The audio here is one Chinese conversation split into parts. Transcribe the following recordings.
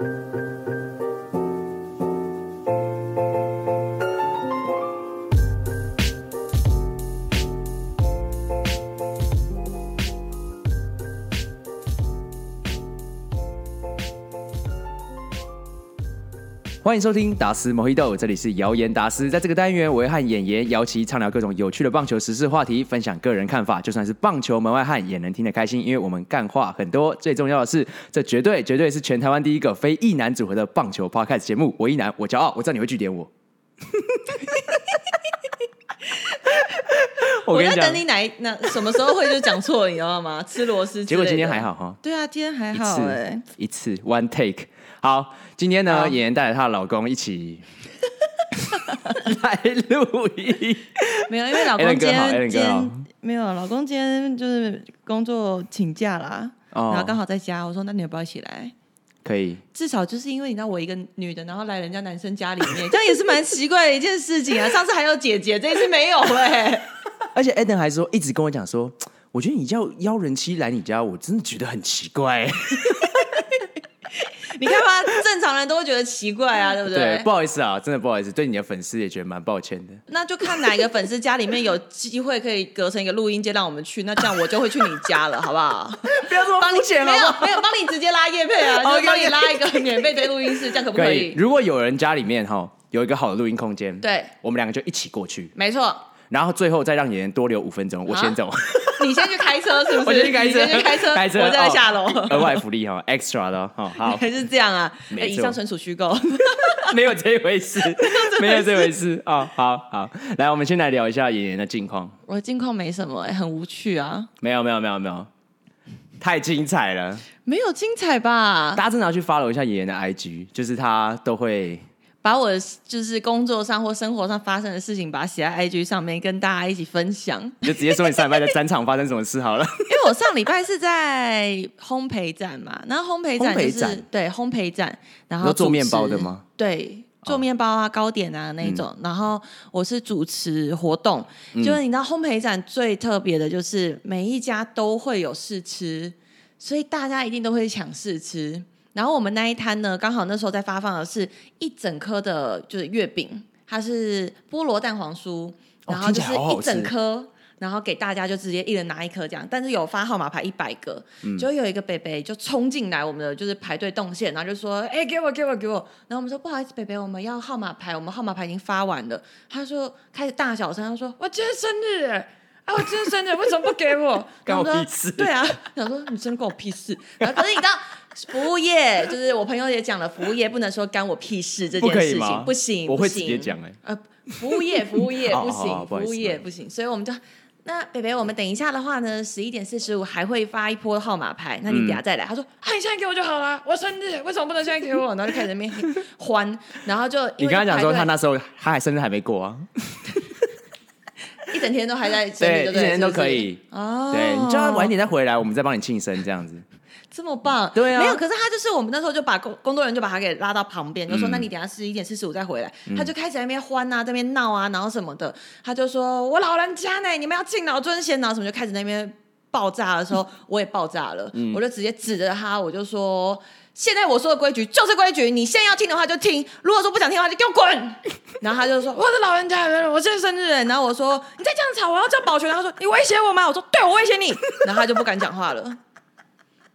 thank you 欢迎收听达斯 MOJITO，这里是谣言达斯。在这个单元，我会和演员姚琪畅聊各种有趣的棒球时事话题，分享个人看法。就算是棒球门外汉，也能听得开心，因为我们干话很多。最重要的是，这绝对绝对是全台湾第一个非一男组合的棒球 Podcast 节目。我一男，我骄傲。我知道你会拒点我。我在等你哪一那什么时候会就讲错，你知道吗？吃螺丝。结果今天还好哈。对啊，今天还好哎，一次 one take。好，今天呢，妍妍带着她的老公一起 来录音。没有，因为老公今天今天没有，老公今天就是工作请假啦，然后刚好在家。我说，那你要不要一起来？可以。至少就是因为你知道我一个女的，然后来人家男生家里面，这样也是蛮奇怪的一件事情啊。上次还有姐姐，这一次没有哎。而且 Adam 还说，一直跟我讲说，我觉得你叫邀人妻来你家，我真的觉得很奇怪。你看吧，正常人都会觉得奇怪啊，对不对？对，不好意思啊，真的不好意思，对你的粉丝也觉得蛮抱歉的。那就看哪一个粉丝家里面有机会可以隔成一个录音间让我们去，那这样我就会去你家了，好不好？不要这么肤浅了，没有没有，帮你直接拉叶配啊，就帮你拉一个免费的录音室，这样可不可以？可以。如果有人家里面哈有一个好的录音空间，对，我们两个就一起过去。没错。然后最后再让演员多留五分钟，我先走。你先去开车是不是？我先去开车，先去开车，开车，我再来下楼。额外福利哈，extra 的哈。好，还是这样啊？以上纯属虚构，没有这回事，没有这回事啊。好好，来，我们先来聊一下演员的近况。我的近况没什么，很无趣啊。没有没有没有没有，太精彩了。没有精彩吧？大家真的要去 follow 一下妍妍的 IG，就是他都会。把我就是工作上或生活上发生的事情，把它写在 IG 上面，跟大家一起分享。就直接说你上礼拜在战场发生什么事好了。因为我上礼拜是在烘焙展嘛，然后烘焙展就是烘对烘焙展，然后做面包的吗？对，做面包啊、糕点啊那种。嗯、然后我是主持活动，嗯、就是你知道烘焙展最特别的就是每一家都会有试吃，所以大家一定都会抢试吃。然后我们那一摊呢，刚好那时候在发放的是一整颗的，就是月饼，它是菠萝蛋黄酥，然后就是一整颗，然后给大家就直接一人拿一颗这样。但是有发号码牌一百个，嗯、就有一个北北就冲进来我们的就是排队动线，然后就说：“哎，给我，给我，给我。”然后我们说：“不好意思，北北，我们要号码牌，我们号码牌已经发完了。”他说开始大小声，他说：“我今天生日，啊，我今天生日，为什么不给我？” 关我屁事。对啊，想说你真的关我屁事。然后可是你知道。服务业就是我朋友也讲了，服务业不能说干我屁事这件事情，不，不行，我会直接讲哎、欸。呃，服务业，服务业 不行，服务业不行，所以我们就那北北，我们等一下的话呢，十一点四十五还会发一波号码牌，那你等下再来。嗯、他说啊，你现在给我就好了，我生日为什么不能现在给我？然后就开始在那边欢，然后就你跟他讲说他那时候他还生日还没过啊，一整天都还在对，一整天都可以哦。对，你叫他晚一点再回来，我们再帮你庆生这样子。这么棒，对啊，没有，可是他就是我们那时候就把工工作人员就把他给拉到旁边，就说：“那你等下十一点四十五再回来。”他就开始在那边欢啊，在那边闹啊，然后什么的，他就说：“我老人家呢，你们要敬老尊贤啊，什么就开始在那边爆炸的时候，我也爆炸了，我就直接指着他，我就说：现在我说的规矩就是规矩，你现在要听的话就听，如果说不想听的话就给我滚。然后他就说：我的老人家，我现在生日。然后我说：你再这样吵，我要叫保全。他说：你威胁我吗？我说：对，我威胁你。然后他就不敢讲话了。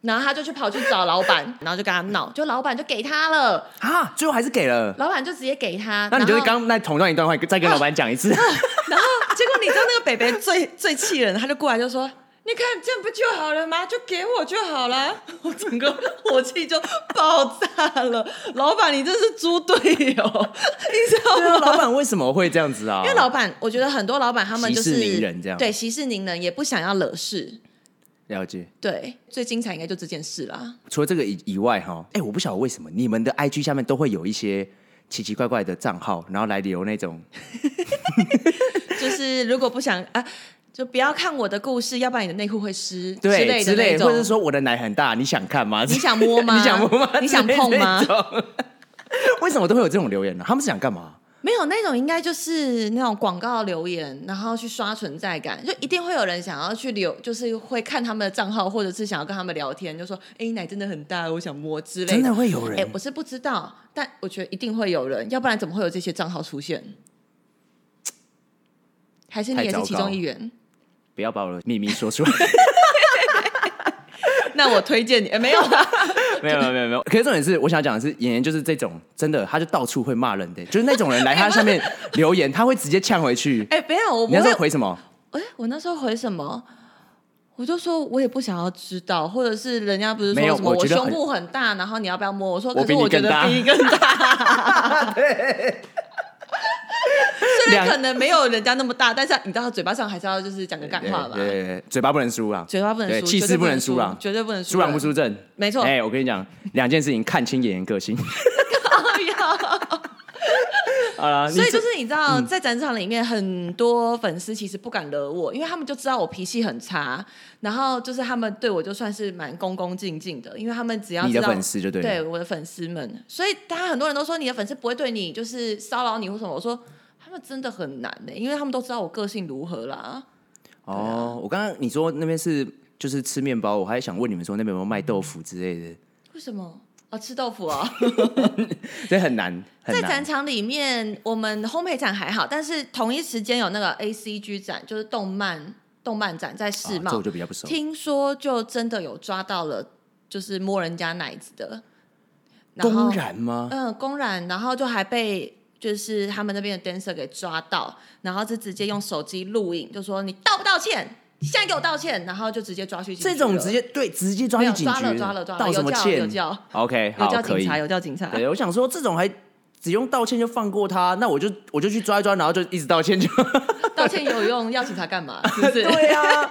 然后他就去跑去找老板，然后就跟他闹，就老板就给他了啊，最后还是给了，老板就直接给他。那你就刚那同样一段话，再跟老板讲一次。啊啊、然后结果你知道那个北北最 最气人，他就过来就说：“你看这样不就好了吗？就给我就好了。”我整个火气就爆炸了。老板，你这是猪队友，你知道吗？老板为什么会这样子啊？因为老板，我觉得很多老板他们就是息事宁人这样，对息事宁人，也不想要惹事。了解，对，最精彩应该就这件事啦。除了这个以以外，哈，哎，我不晓得为什么你们的 IG 下面都会有一些奇奇怪怪的账号，然后来留那种，就是如果不想啊，就不要看我的故事，要不然你的内裤会湿，对，之类的，或者是说我的奶很大，你想看吗？你想摸吗？你想摸吗？你想碰吗？为什么都会有这种留言呢？他们是想干嘛？没有那种，应该就是那种广告留言，然后去刷存在感，就一定会有人想要去留，就是会看他们的账号，或者是想要跟他们聊天，就说：“哎，奶真的很大，我想摸之类的。”真的会有人？哎，我是不知道，但我觉得一定会有人，要不然怎么会有这些账号出现？还是你也是其中一员？不要把我的秘密说出来。那我推荐你，没有啦，没有没有没有没有。可是重点是，我想讲的是，演员就是这种，真的，他就到处会骂人的，就是那种人来 他下面留言，他会直接呛回去。哎，没有，我你那时候回什么？哎，我那时候回什么？我就说我也不想要知道，或者是人家不是说什么我胸部很大，然后你要不要摸？我说可是我觉得比你更大。对。虽然可能没有人家那么大，但是你知道，嘴巴上还是要就是讲个干话吧。对对对，嘴巴不能输啊，嘴巴不能输，气势不能输啊，绝对不能输，输人不输正。没错。哎，我跟你讲，两件事情，看清演员个性。所以就是你知道，在展场里面，很多粉丝其实不敢惹我，因为他们就知道我脾气很差，然后就是他们对我就算是蛮恭恭敬敬的，因为他们只要你的粉丝就对，对我的粉丝们，所以大家很多人都说你的粉丝不会对你就是骚扰你或什么，我说。那真的很难呢，因为他们都知道我个性如何啦。哦，啊、我刚刚你说那边是就是吃面包，我还想问你们说那边有没有卖豆腐之类的？为什么啊？吃豆腐啊？这很难。在展场里面，我们烘焙展还好，但是同一时间有那个 ACG 展，就是动漫动漫展在世贸，这我就比较不熟。听说就真的有抓到了，就是摸人家奶子的。公然吗？嗯，公然，然后就还被。就是他们那边的 dancer 给抓到，然后就直接用手机录影，就说你道不道歉？你现在给我道歉，然后就直接抓去警局。这种直接对，直接抓去警局。抓了抓了抓了，道什么歉？有叫。OK，有叫警察，有叫警察。对，我想说这种还只用道歉就放过他，那我就我就去抓一抓，然后就一直道歉就。道歉有用，要警察干嘛？是不是？对呀，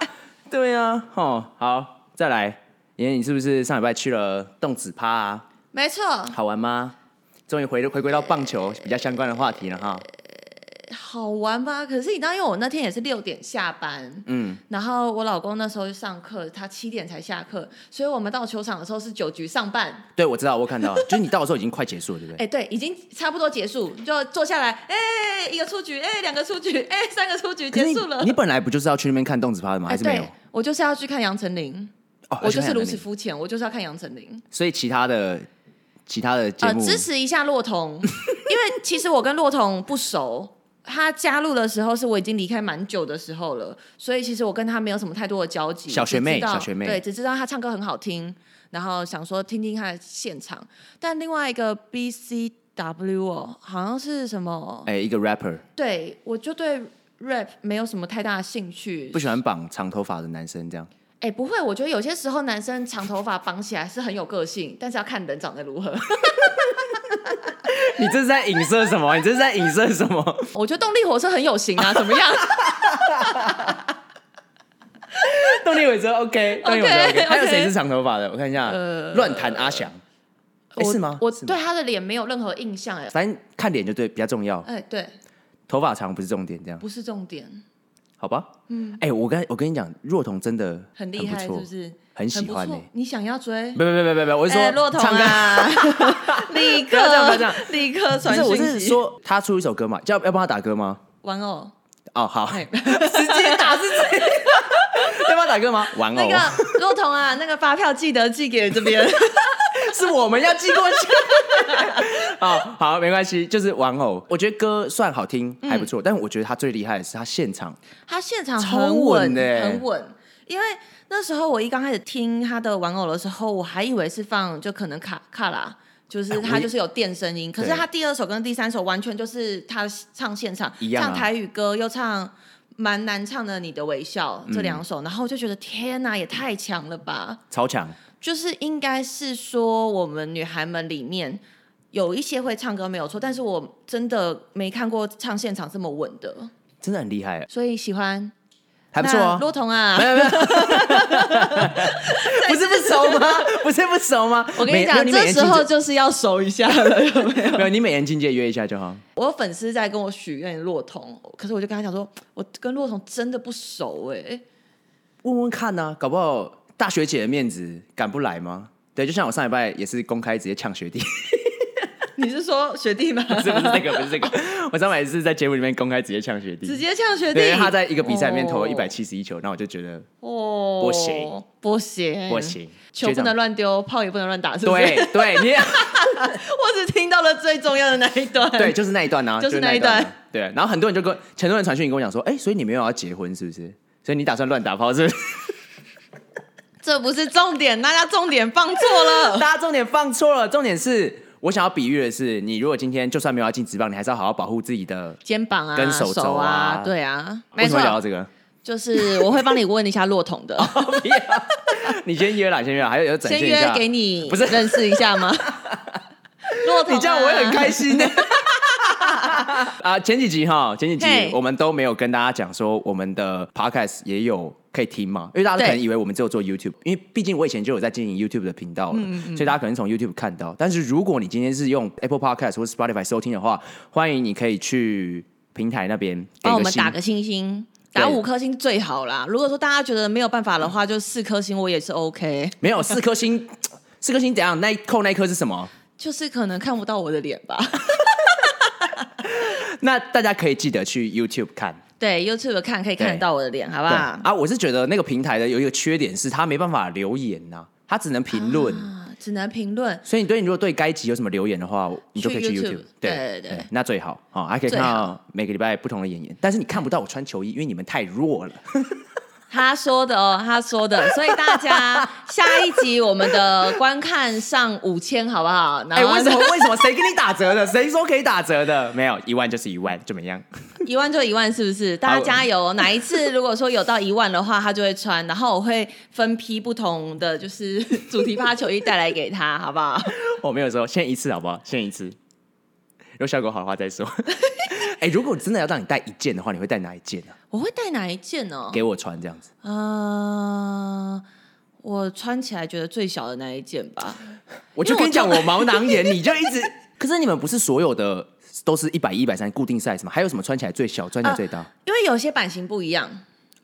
对呀。哦，好，再来，妍妍，你是不是上礼拜去了动子趴啊？没错。好玩吗？终于回回归到棒球比较相关的话题了哈，好玩吧？可是你知道，因为我那天也是六点下班，嗯，然后我老公那时候上课，他七点才下课，所以我们到球场的时候是九局上半。对，我知道，我看到，就是你到的时候已经快结束了，对不对？哎，对，已经差不多结束，就坐下来，哎，一个出局，哎，两个出局，哎，三个出局，结束了你。你本来不就是要去那边看动子趴的吗？还是没有？我就是要去看杨丞琳，哦，我就是如此肤浅，我就是要看杨丞琳。所以其他的。其他的节目呃，支持一下洛彤，因为其实我跟洛彤不熟，他加入的时候是我已经离开蛮久的时候了，所以其实我跟他没有什么太多的交集。小学妹，小学妹，对，只知道他唱歌很好听，然后想说听听他的现场。但另外一个 B C W 哦，好像是什么？哎，一个 rapper。对，我就对 rap 没有什么太大的兴趣，不喜欢绑长头发的男生这样。哎，不会，我觉得有些时候男生长头发绑起来是很有个性，但是要看人长得如何。你这是在影射什么？你这是在影射什么？我觉得动力火车很有型啊，怎么样？动力火车 OK，动力火车 OK。还有谁是长头发的？我看一下，乱弹阿翔，是吗？我对他的脸没有任何印象，哎，反正看脸就对，比较重要。哎，对，头发长不是重点，这样不是重点。好吧，嗯，哎，我跟我跟你讲，若彤真的很厉害，是不是？很喜欢你。你想要追？别别别别别，我是说若彤啊，立刻立刻传讯息。我是说他出一首歌嘛，要要帮他打歌吗？玩偶。哦，好，直接打是这样。要帮他打歌吗？玩偶。那个若彤啊，那个发票记得寄给这边。是我们要寄过去。好好，没关系，就是玩偶。我觉得歌算好听，还不错。嗯、但我觉得他最厉害的是他现场，他现场很稳的，很稳。因为那时候我一刚开始听他的玩偶的时候，我还以为是放就可能卡卡拉，就是他就是有电声音。可是他第二首跟第三首完全就是他唱现场，一样啊、唱台语歌又唱蛮难唱的《你的微笑》这两首，嗯、然后就觉得天哪，也太强了吧，超强。就是应该是说，我们女孩们里面有一些会唱歌没有错，但是我真的没看过唱现场这么稳的，真的很厉害。所以喜欢，还不错啊。骆童啊，没有没有，不是不熟吗？不是不熟吗？我跟你讲，这时候就是要熟一下了，有没有？没有，你美颜境界约一下就好。我有粉丝在跟我许愿骆彤，可是我就跟他讲说，我跟骆彤真的不熟哎，问问看呢、啊，搞不好。大学姐的面子敢不来吗？对，就像我上礼拜也是公开直接呛学弟。你是说学弟吗？不是不是这个，不是这个。我上次是在节目里面公开直接呛学弟，直接呛学弟。对，他在一个比赛里面投了一百七十一球，那、哦、我就觉得哦，不行，不行，不行，球不能乱丢，炮也不能乱打，是不是？对对，你 我只听到了最重要的那一段。对，就是那一段呢、啊，就是那一段。一段对，然后很多人就跟很多人传讯跟我讲说，哎，所以你没有要结婚是不是？所以你打算乱打炮是不是？这不是重点，大家重点放错了。大家重点放错了，重点是我想要比喻的是，你如果今天就算没有要进职棒，你还是要好好保护自己的肩膀啊、跟手肘啊，啊。对啊。为什么聊到这个？就是我会帮你问一下骆统的。你先约啦，先约啦，还有有展现一下。先约给你，不是认识一下吗？骆统、啊，你这样我会很开心的。啊，前几集哈，前几集我们都没有跟大家讲说我们的 podcast 也有。可以听吗？因为大家可能以为我们只有做 YouTube，因为毕竟我以前就有在经营 YouTube 的频道了，嗯嗯，所以大家可能从 YouTube 看到。但是如果你今天是用 Apple Podcast 或 Spotify 收听的话，欢迎你可以去平台那边帮我们打个星星，打五颗星最好啦。如果说大家觉得没有办法的话，就四颗星我也是 OK。没有四颗星，四颗星怎样？那扣那一颗是什么？就是可能看不到我的脸吧。那大家可以记得去 YouTube 看。对，YouTube 看可以看得到我的脸，好不好？啊，我是觉得那个平台的有一个缺点是，它没办法留言呐、啊，它只能评论、啊，只能评论。所以你对你如果对该集有什么留言的话，你就可以去 YouTube。对对对，对，那最好啊，还可以看到每个礼拜不同的演员，但是你看不到我穿球衣，因为你们太弱了。他说的哦，他说的，所以大家下一集我们的观看上五千，好不好？哎、欸，为什么？为什么？谁给你打折的？谁说可以打折的？没有，一万就是一万，怎么样？一万就一万，是不是？大家加油！哪一次如果说有到一万的话，他就会穿，然后我会分批不同的就是主题趴球衣带来给他，好不好？我没有说，先一次好不好？先一次，如果效果好的话再说。哎、欸，如果真的要让你带一件的话，你会带哪一件呢、啊？我会带哪一件呢？给我穿这样子。嗯、呃，我穿起来觉得最小的那一件吧。我就跟你讲，我毛囊炎，你就一直。可是你们不是所有的都是一百一、一百三固定 size 吗？还有什么穿起来最小、穿起来最大？呃、因为有些版型不一样。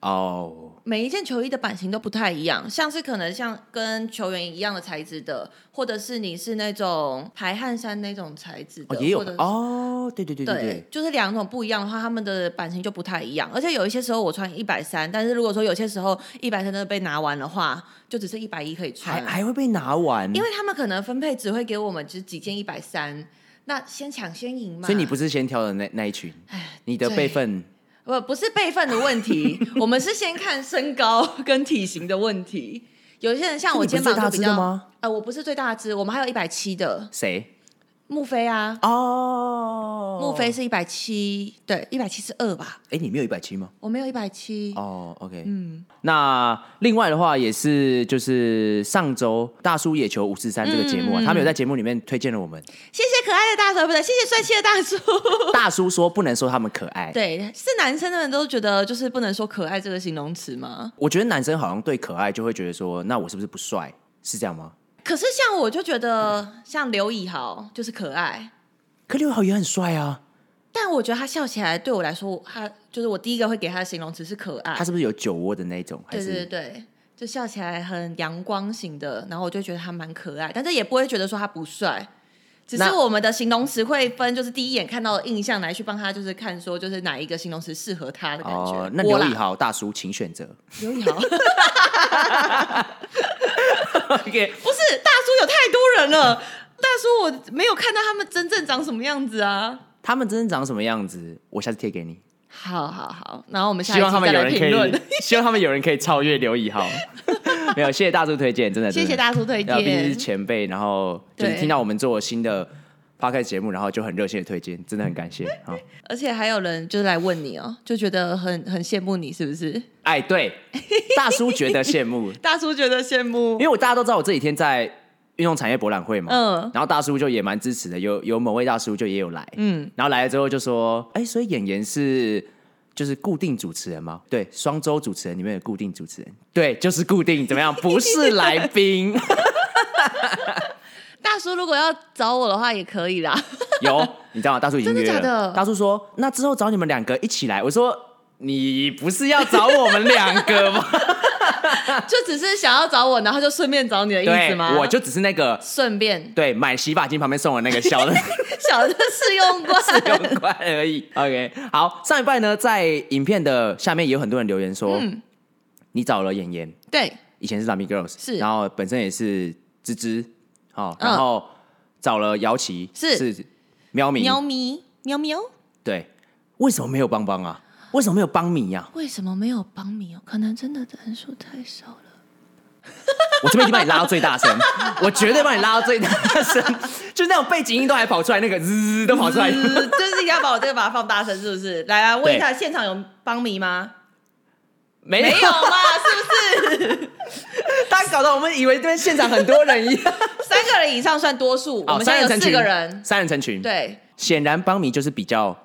哦、oh.。每一件球衣的版型都不太一样，像是可能像跟球员一样的材质的，或者是你是那种排汗衫那种材质的，哦、也有的哦，对对对对对，就是两种不一样的话，他们的版型就不太一样。而且有一些时候我穿一百三，但是如果说有些时候一百三真的被拿完的话，就只剩一百一可以穿，还还会被拿完，因为他们可能分配只会给我们就是几件一百三，那先抢先赢嘛。所以你不是先挑的那那一群，你的辈分。不，不是辈分的问题，我们是先看身高跟体型的问题。有些人像我肩膀就比较，呃，我不是最大只，我们还有一百七的。谁？木飞啊！哦，穆飞是一百七，对，一百七十二吧？哎，你没有一百七吗？我没有一百七。哦，OK，嗯。那另外的话，也是就是上周大叔野球五四三这个节目啊，嗯嗯、他们有在节目里面推荐了我们。谢谢可爱的大叔，不对，谢谢帅气的大叔。大叔说不能说他们可爱，对，是男生的人都觉得就是不能说可爱这个形容词吗？我觉得男生好像对可爱就会觉得说，那我是不是不帅？是这样吗？可是像我就觉得像刘以豪就是可爱，可刘以豪也很帅啊。但我觉得他笑起来对我来说，他就是我第一个会给他的形容词是可爱。他是不是有酒窝的那种？对对对，就笑起来很阳光型的，然后我就觉得他蛮可爱，但是也不会觉得说他不帅。只是我们的形容词会分，就是第一眼看到的印象来去帮他，就是看说就是哪一个形容词适合他的感觉。哦、那刘以豪大叔，请选择。刘以豪。不是大叔有太多人了，大叔我没有看到他们真正长什么样子啊。他们真正长什么样子，我下次贴给你。好好好，然后我们。希望他们有人可以，希望他们有人可以超越刘以豪。没有，谢谢大叔推荐，真的。谢谢大叔推荐，毕竟是前辈，然后就是听到我们做新的 podcast 节目，然后就很热心的推荐，真的很感谢。好，而且还有人就是来问你哦，就觉得很很羡慕你，是不是？哎，对，大叔觉得羡慕，大叔觉得羡慕，因为我大家都知道我这几天在运动产业博览会嘛，嗯，然后大叔就也蛮支持的，有有某位大叔就也有来，嗯，然后来了之后就说，哎，所以演员是就是固定主持人吗？对，双周主持人里面的固定主持人，对，就是固定，怎么样？不是来宾。大叔如果要找我的话也可以啦。有，你知道吗？大叔已经约了。真的假的？大叔说，那之后找你们两个一起来。我说，你不是要找我们两个吗？就只是想要找我，然后就顺便找你的意思吗？我就只是那个顺便。对买洗发精旁边送我那个小的 小的试用罐。试用罐而已。OK，好，上一拜呢，在影片的下面也有很多人留言说，嗯、你找了妍妍，对，以前是 Lami Girls，是，然后本身也是芝芝，好，然后找了姚琪，是。是喵咪，喵咪，喵喵，对，为什么没有邦邦啊？为什么没有邦米呀？为什么没有邦米哦？可能真的人数太少了。我这边已经把你拉到最大声，我绝对把你拉到最大声，就是那种背景音都还跑出来，那个滋都跑出来，就是你要把我这个把它放大声，是不是？来啊，问一下现场有邦米吗？没有没有嘛？是不是？大家搞得我们以为这边现场很多人一样，三个人以上算多数，我们现在有四个人，三人成群。对，显然邦米就是比较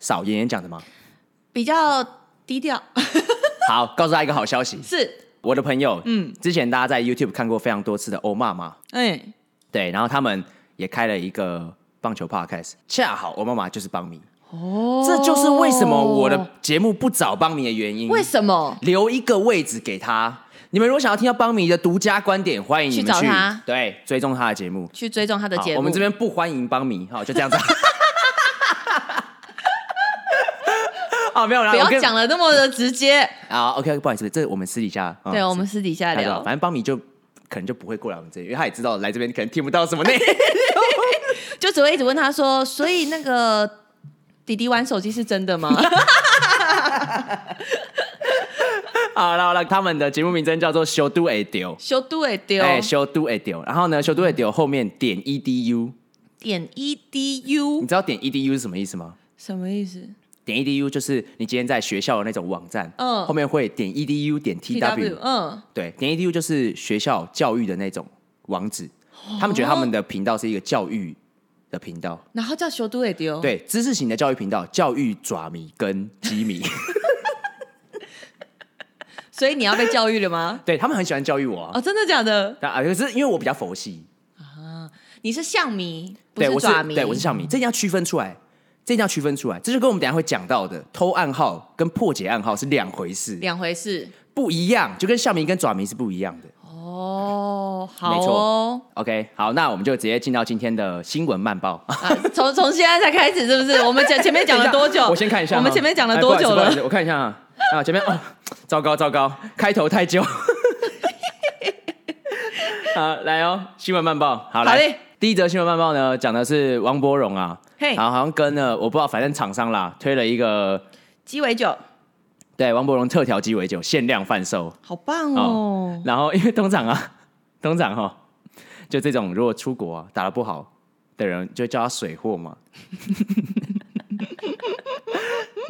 少。妍妍讲的吗？比较低调。好，告诉他一个好消息，是我的朋友。嗯，之前大家在 YouTube 看过非常多次的欧妈妈。哎，对，然后他们也开了一个棒球 Podcast，恰好欧妈妈就是邦米。哦，这就是为什么我的节目不找邦米的原因。为什么？留一个位置给他。你们如果想要听到邦米的独家观点，欢迎你们去，去找他，对，追踪他的节目，去追踪他的节目。我们这边不欢迎邦米，好，就这样子。哦，没有啦，不要讲了那么的直接。啊，OK，不好意思，这我们私底下。对，我们私底下聊。反正邦米就可能就不会过来我们这里，因为他也知道来这边可能听不到什么 内容，就只会一直问他说：“所以那个弟弟玩手机是真的吗？” 好了好了，他们的节目名称叫做《修都会丢》，修都会丢，哎，修都会丢。然后呢，修都会丢后面点 edu，点 edu，你知道点 edu 是什么意思吗？什么意思？点 edu 就是你今天在学校的那种网站，嗯，后面会点 edu 点 tw，嗯，对，点 edu 就是学校教育的那种网址，他们觉得他们的频道是一个教育的频道，然后叫修都会丢，对，知识型的教育频道，教育爪迷跟鸡迷，所以你要被教育了吗？对，他们很喜欢教育我，哦，真的假的？啊，可是因为我比较佛系。啊，你是象迷，不是爪迷，对，我是象迷，这一定要区分出来。这一定要区分出来，这就跟我们等下会讲到的偷暗号跟破解暗号是两回事，两回事不一样，就跟笑名跟爪迷是不一样的。哦，好哦，没错，OK，好，那我们就直接进到今天的新闻慢报。从、啊、从现在才开始，是不是？我们前前面讲了多久？我先看一下，我们前面讲了多久了？哎、我看一下啊，啊，前面哦，糟糕糟糕，开头太久。好，来哦，新闻慢报，好来。好第一则新闻慢报呢，讲的是王柏荣啊，然后好像跟了我不知道，反正厂商啦推了一个鸡尾酒，对，王柏荣特调鸡尾酒限量贩售，好棒哦，哦。然后因为通常啊，通常哈、哦，就这种如果出国啊打得不好的人，就叫他水货嘛。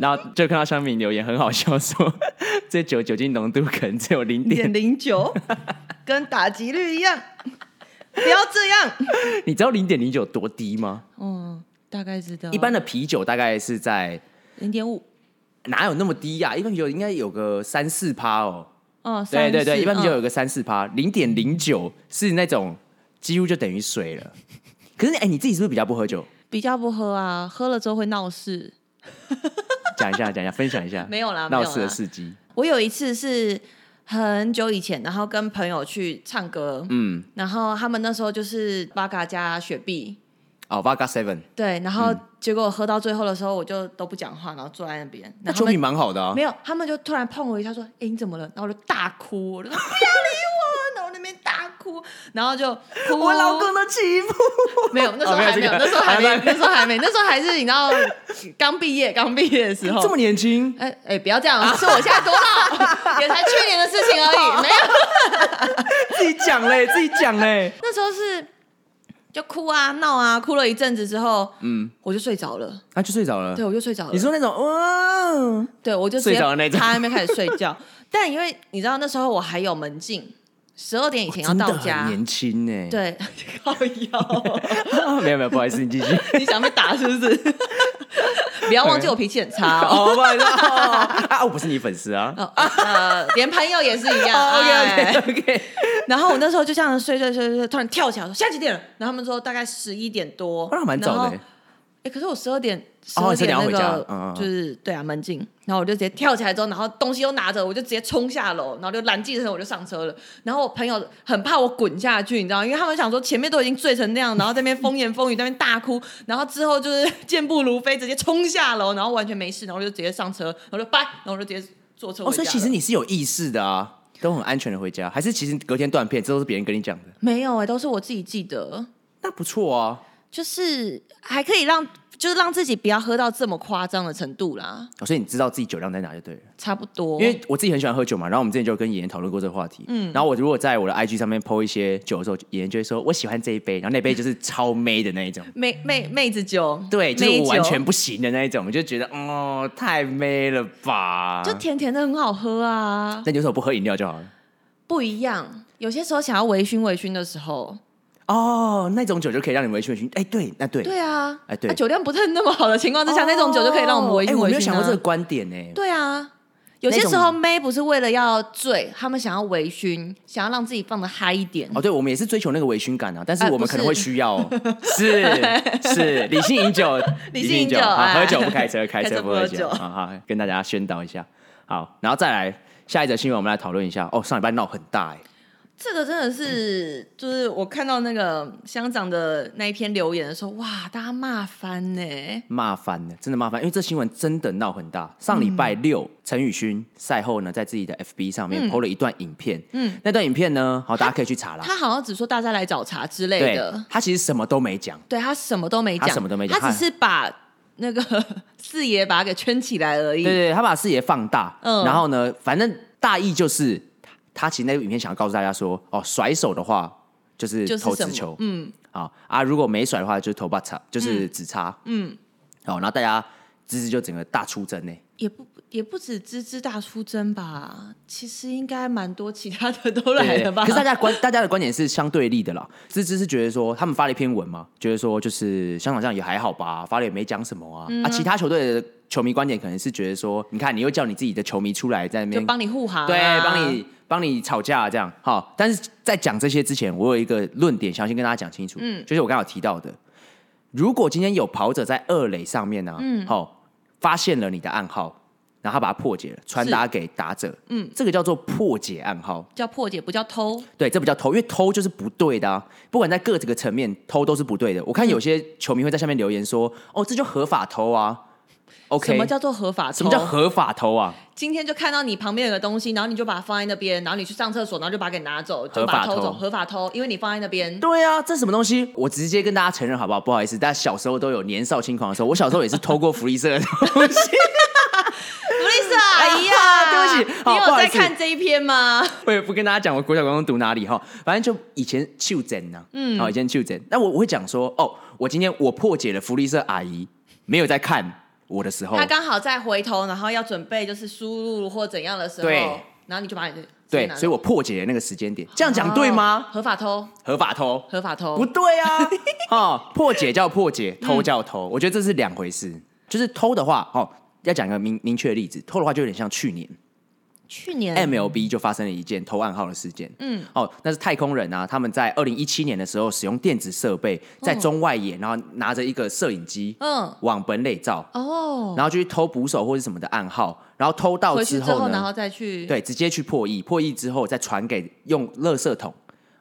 然后就看到上面留言很好笑说，说 这酒酒精浓度可能只有零点零九，跟打击率一样。不要这样！你知道零点零九多低吗？嗯，大概知道。一般的啤酒大概是在零点五，哪有那么低呀、啊？一般啤酒应该有个三四趴哦。哦，对对对，一般啤酒有个三四趴，零点零九是那种几乎就等于水了。可是，哎，你自己是不是比较不喝酒？比较不喝啊，喝了之后会闹事。讲一下，讲一下，分享一下。没有啦，闹事的事迹。我有一次是。很久以前，然后跟朋友去唱歌，嗯，然后他们那时候就是八嘎加雪碧，哦，八嘎 seven，对，然后结果喝到最后的时候，我就都不讲话，然后坐在那边。那酒品蛮好的啊。没有，他们就突然碰我一下，说：“哎，你怎么了？”然后我就大哭，我就说：“不要理我！”哭，然后就哭我老公的欺负。没有，那时候还没有，那时候还没，那时候还没，那时候还是你知道刚毕业，刚毕业的时候，这么年轻。哎哎，不要这样，是我现在多老，也才去年的事情而已，没有。自己讲嘞，自己讲嘞。那时候是就哭啊闹啊，哭了一阵子之后，嗯，我就睡着了。啊，就睡着了。对，我就睡着了。你说那种哇，对我就睡着了那种，他还没开始睡觉。但因为你知道那时候我还有门禁。十二点以前要到家，年轻呢。对，靠腰。没有没有，不好意思，你继续。你想被打是不是？不要忘记我脾气很差哦。不好意思啊，我不是你粉丝啊。呃，连朋友也是一样。OK OK OK。然后我那时候就这样睡睡睡睡，突然跳起来说：“现在几点了？”然后他们说大概十一点多。那蛮早的。哎，可是我十二点十二点那个就是对啊门禁，然后我就直接跳起来之后，然后东西都拿着，我就直接冲下楼，然后就拦计程车，我就上车了。然后我朋友很怕我滚下去，你知道，因为他们想说前面都已经醉成那样，然后在那边风言风语，在那边大哭，然后之后就是 健步如飞，直接冲下楼，然后完全没事，然后我就直接上车，然后就拜，然后我就直接坐车。哦，所以其实你是有意识的啊，都很安全的回家，还是其实隔天断片，这都是别人跟你讲的？没有哎、欸，都是我自己记得。那不错啊。就是还可以让，就是让自己不要喝到这么夸张的程度啦。哦，所以你知道自己酒量在哪就对了。差不多，因为我自己很喜欢喝酒嘛，然后我们之前就跟妍妍讨论过这个话题。嗯，然后我如果在我的 IG 上面 po 一些酒的时候，妍妍就会说我喜欢这一杯，然后那杯就是超妹的那一种，妹妹妹子酒，对，就是我完全不行的那一种，我就觉得哦，太妹了吧，就甜甜的很好喝啊。那有时候不喝饮料就好了。不一样，有些时候想要微醺微醺的时候。哦，那种酒就可以让你微醺微醺。哎，对，那对，对啊，哎，对，酒量不是那么好的情况之下，那种酒就可以让我们微醺微醺。我没有想过这个观点呢。对啊，有些时候妹不是为了要醉，他们想要微醺，想要让自己放的嗨一点。哦，对，我们也是追求那个微醺感啊，但是我们可能会需要，是是 理性饮酒，理性饮酒，喝酒不开车，开车不喝酒。好好，跟大家宣导一下。好，然后再来下一则新闻，我们来讨论一下。哦，上礼拜闹很大哎。这个真的是，嗯、就是我看到那个乡长的那一篇留言的时候，哇，大家骂翻呢，骂翻呢，真的骂翻，因为这新闻真的闹很大。上礼拜六，陈宇勋赛后呢，在自己的 FB 上面 PO 了一段影片，嗯，那段影片呢，好，大家可以去查啦。他好像只说大家来找茬之类的，他其实什么都没讲，对他什么都没讲，他什么都没讲，他只是把那个 四爷把他给圈起来而已。对对，他把四爷放大，嗯，然后呢，反正大意就是。他其实那个影片想要告诉大家说，哦，甩手的话就是投直球，嗯，好啊，如果没甩的话就是投把叉，就是直叉，嗯，好，然后大家芝芝就整个大出征呢，也不也不止芝芝大出征吧，其实应该蛮多其他的都来了吧。可是大家观大家的观点是相对立的啦，芝芝是觉得说他们发了一篇文嘛，觉得说就是香港这样也还好吧，发了也没讲什么啊，嗯、啊，其他球队的球迷观点可能是觉得说，你看你又叫你自己的球迷出来在那边帮你护航，对，帮你。帮你吵架这样好，但是在讲这些之前，我有一个论点，想先跟大家讲清楚。嗯，就是我刚刚有提到的，如果今天有跑者在二垒上面呢、啊，嗯，好，发现了你的暗号，然后他把它破解了，传达给打者，嗯，这个叫做破解暗号，叫破解，不叫偷。对，这不叫偷，因为偷就是不对的啊。不管在各这个层面，偷都是不对的。我看有些球迷会在下面留言说，嗯、哦，这就合法偷啊。什么叫做合法偷？什么叫合法偷啊？今天就看到你旁边有个东西，然后你就把它放在那边，然后你去上厕所，然后就把它给拿走，就把它偷走。合法偷，因为你放在那边。对啊，这什么东西？我直接跟大家承认好不好？不好意思，大家小时候都有年少轻狂的时候，我小时候也是偷过福利社的东西。福利社阿姨啊，对不起，你有在看这一篇吗？我也不跟大家讲我国小、高中读哪里哈，反正就以前袖珍呐，嗯，好，以前袖珍。那我我会讲说，哦，我今天我破解了福利社阿姨没有在看。我的时候，他刚好在回头，然后要准备就是输入或怎样的时候，对，然后你就把你的对，所以我破解了那个时间点，这样讲对吗？合法偷，合法偷，合法偷，不对啊！哦，破解叫破解，偷叫偷，我觉得这是两回事。就是偷的话，哦，要讲一个明明确的例子，偷的话就有点像去年。去年 MLB 就发生了一件偷暗号的事件。嗯，哦，那是太空人啊，他们在二零一七年的时候使用电子设备在中外野，然后拿着一个摄影机，嗯，往本垒照，哦，然后就去偷捕手或者什么的暗号，然后偷到之后呢，然后再去对，直接去破译，破译之后再传给用垃圾桶。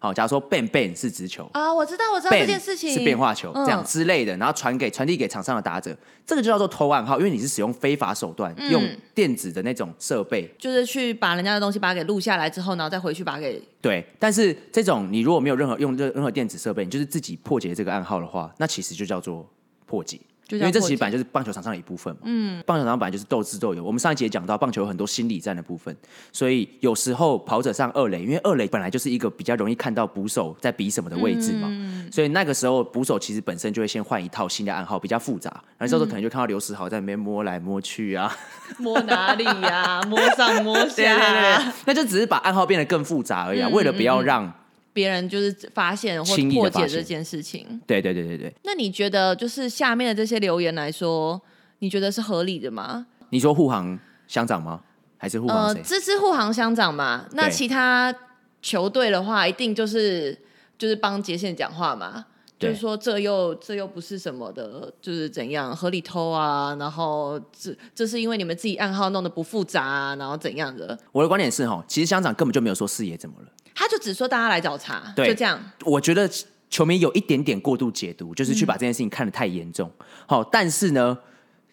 好，假如说 bang bang 是直球啊，我知道，我知道这件事情是变化球，这样之类的，然后传给传递给场上的打者，这个就叫做偷暗号，因为你是使用非法手段，用电子的那种设备，就是去把人家的东西把它给录下来之后，然后再回去把它给对。但是这种你如果没有任何用任任何电子设备，你就是自己破解这个暗号的话，那其实就叫做破解。因为这其实本来就是棒球场上的一部分嘛。嗯，棒球场本来就是斗智斗勇。我们上一集也讲到，棒球有很多心理战的部分，所以有时候跑者上二垒，因为二垒本来就是一个比较容易看到捕手在比什么的位置嘛，嗯、所以那个时候捕手其实本身就会先换一套新的暗号，比较复杂。然后这时候可能就看到刘时豪在那边摸来摸去啊，摸哪里呀、啊？摸上摸下、啊，对对对，那就只是把暗号变得更复杂而已啊，嗯、为了不要让。别人就是发现或破解这件事情，对对对对对。那你觉得，就是下面的这些留言来说，你觉得是合理的吗？你说护航乡长吗？还是护航支持护航乡长嘛。那其他球队的话，一定就是就是帮杰线讲话嘛。就是说这又这又不是什么的，就是怎样合理偷啊，然后这这是因为你们自己暗号弄得不复杂啊，然后怎样的？我的观点是哈，其实乡长根本就没有说四爷怎么了，他就只说大家来找茬，对就这样。我觉得球迷有一点点过度解读，就是去把这件事情看得太严重。好、嗯，但是呢，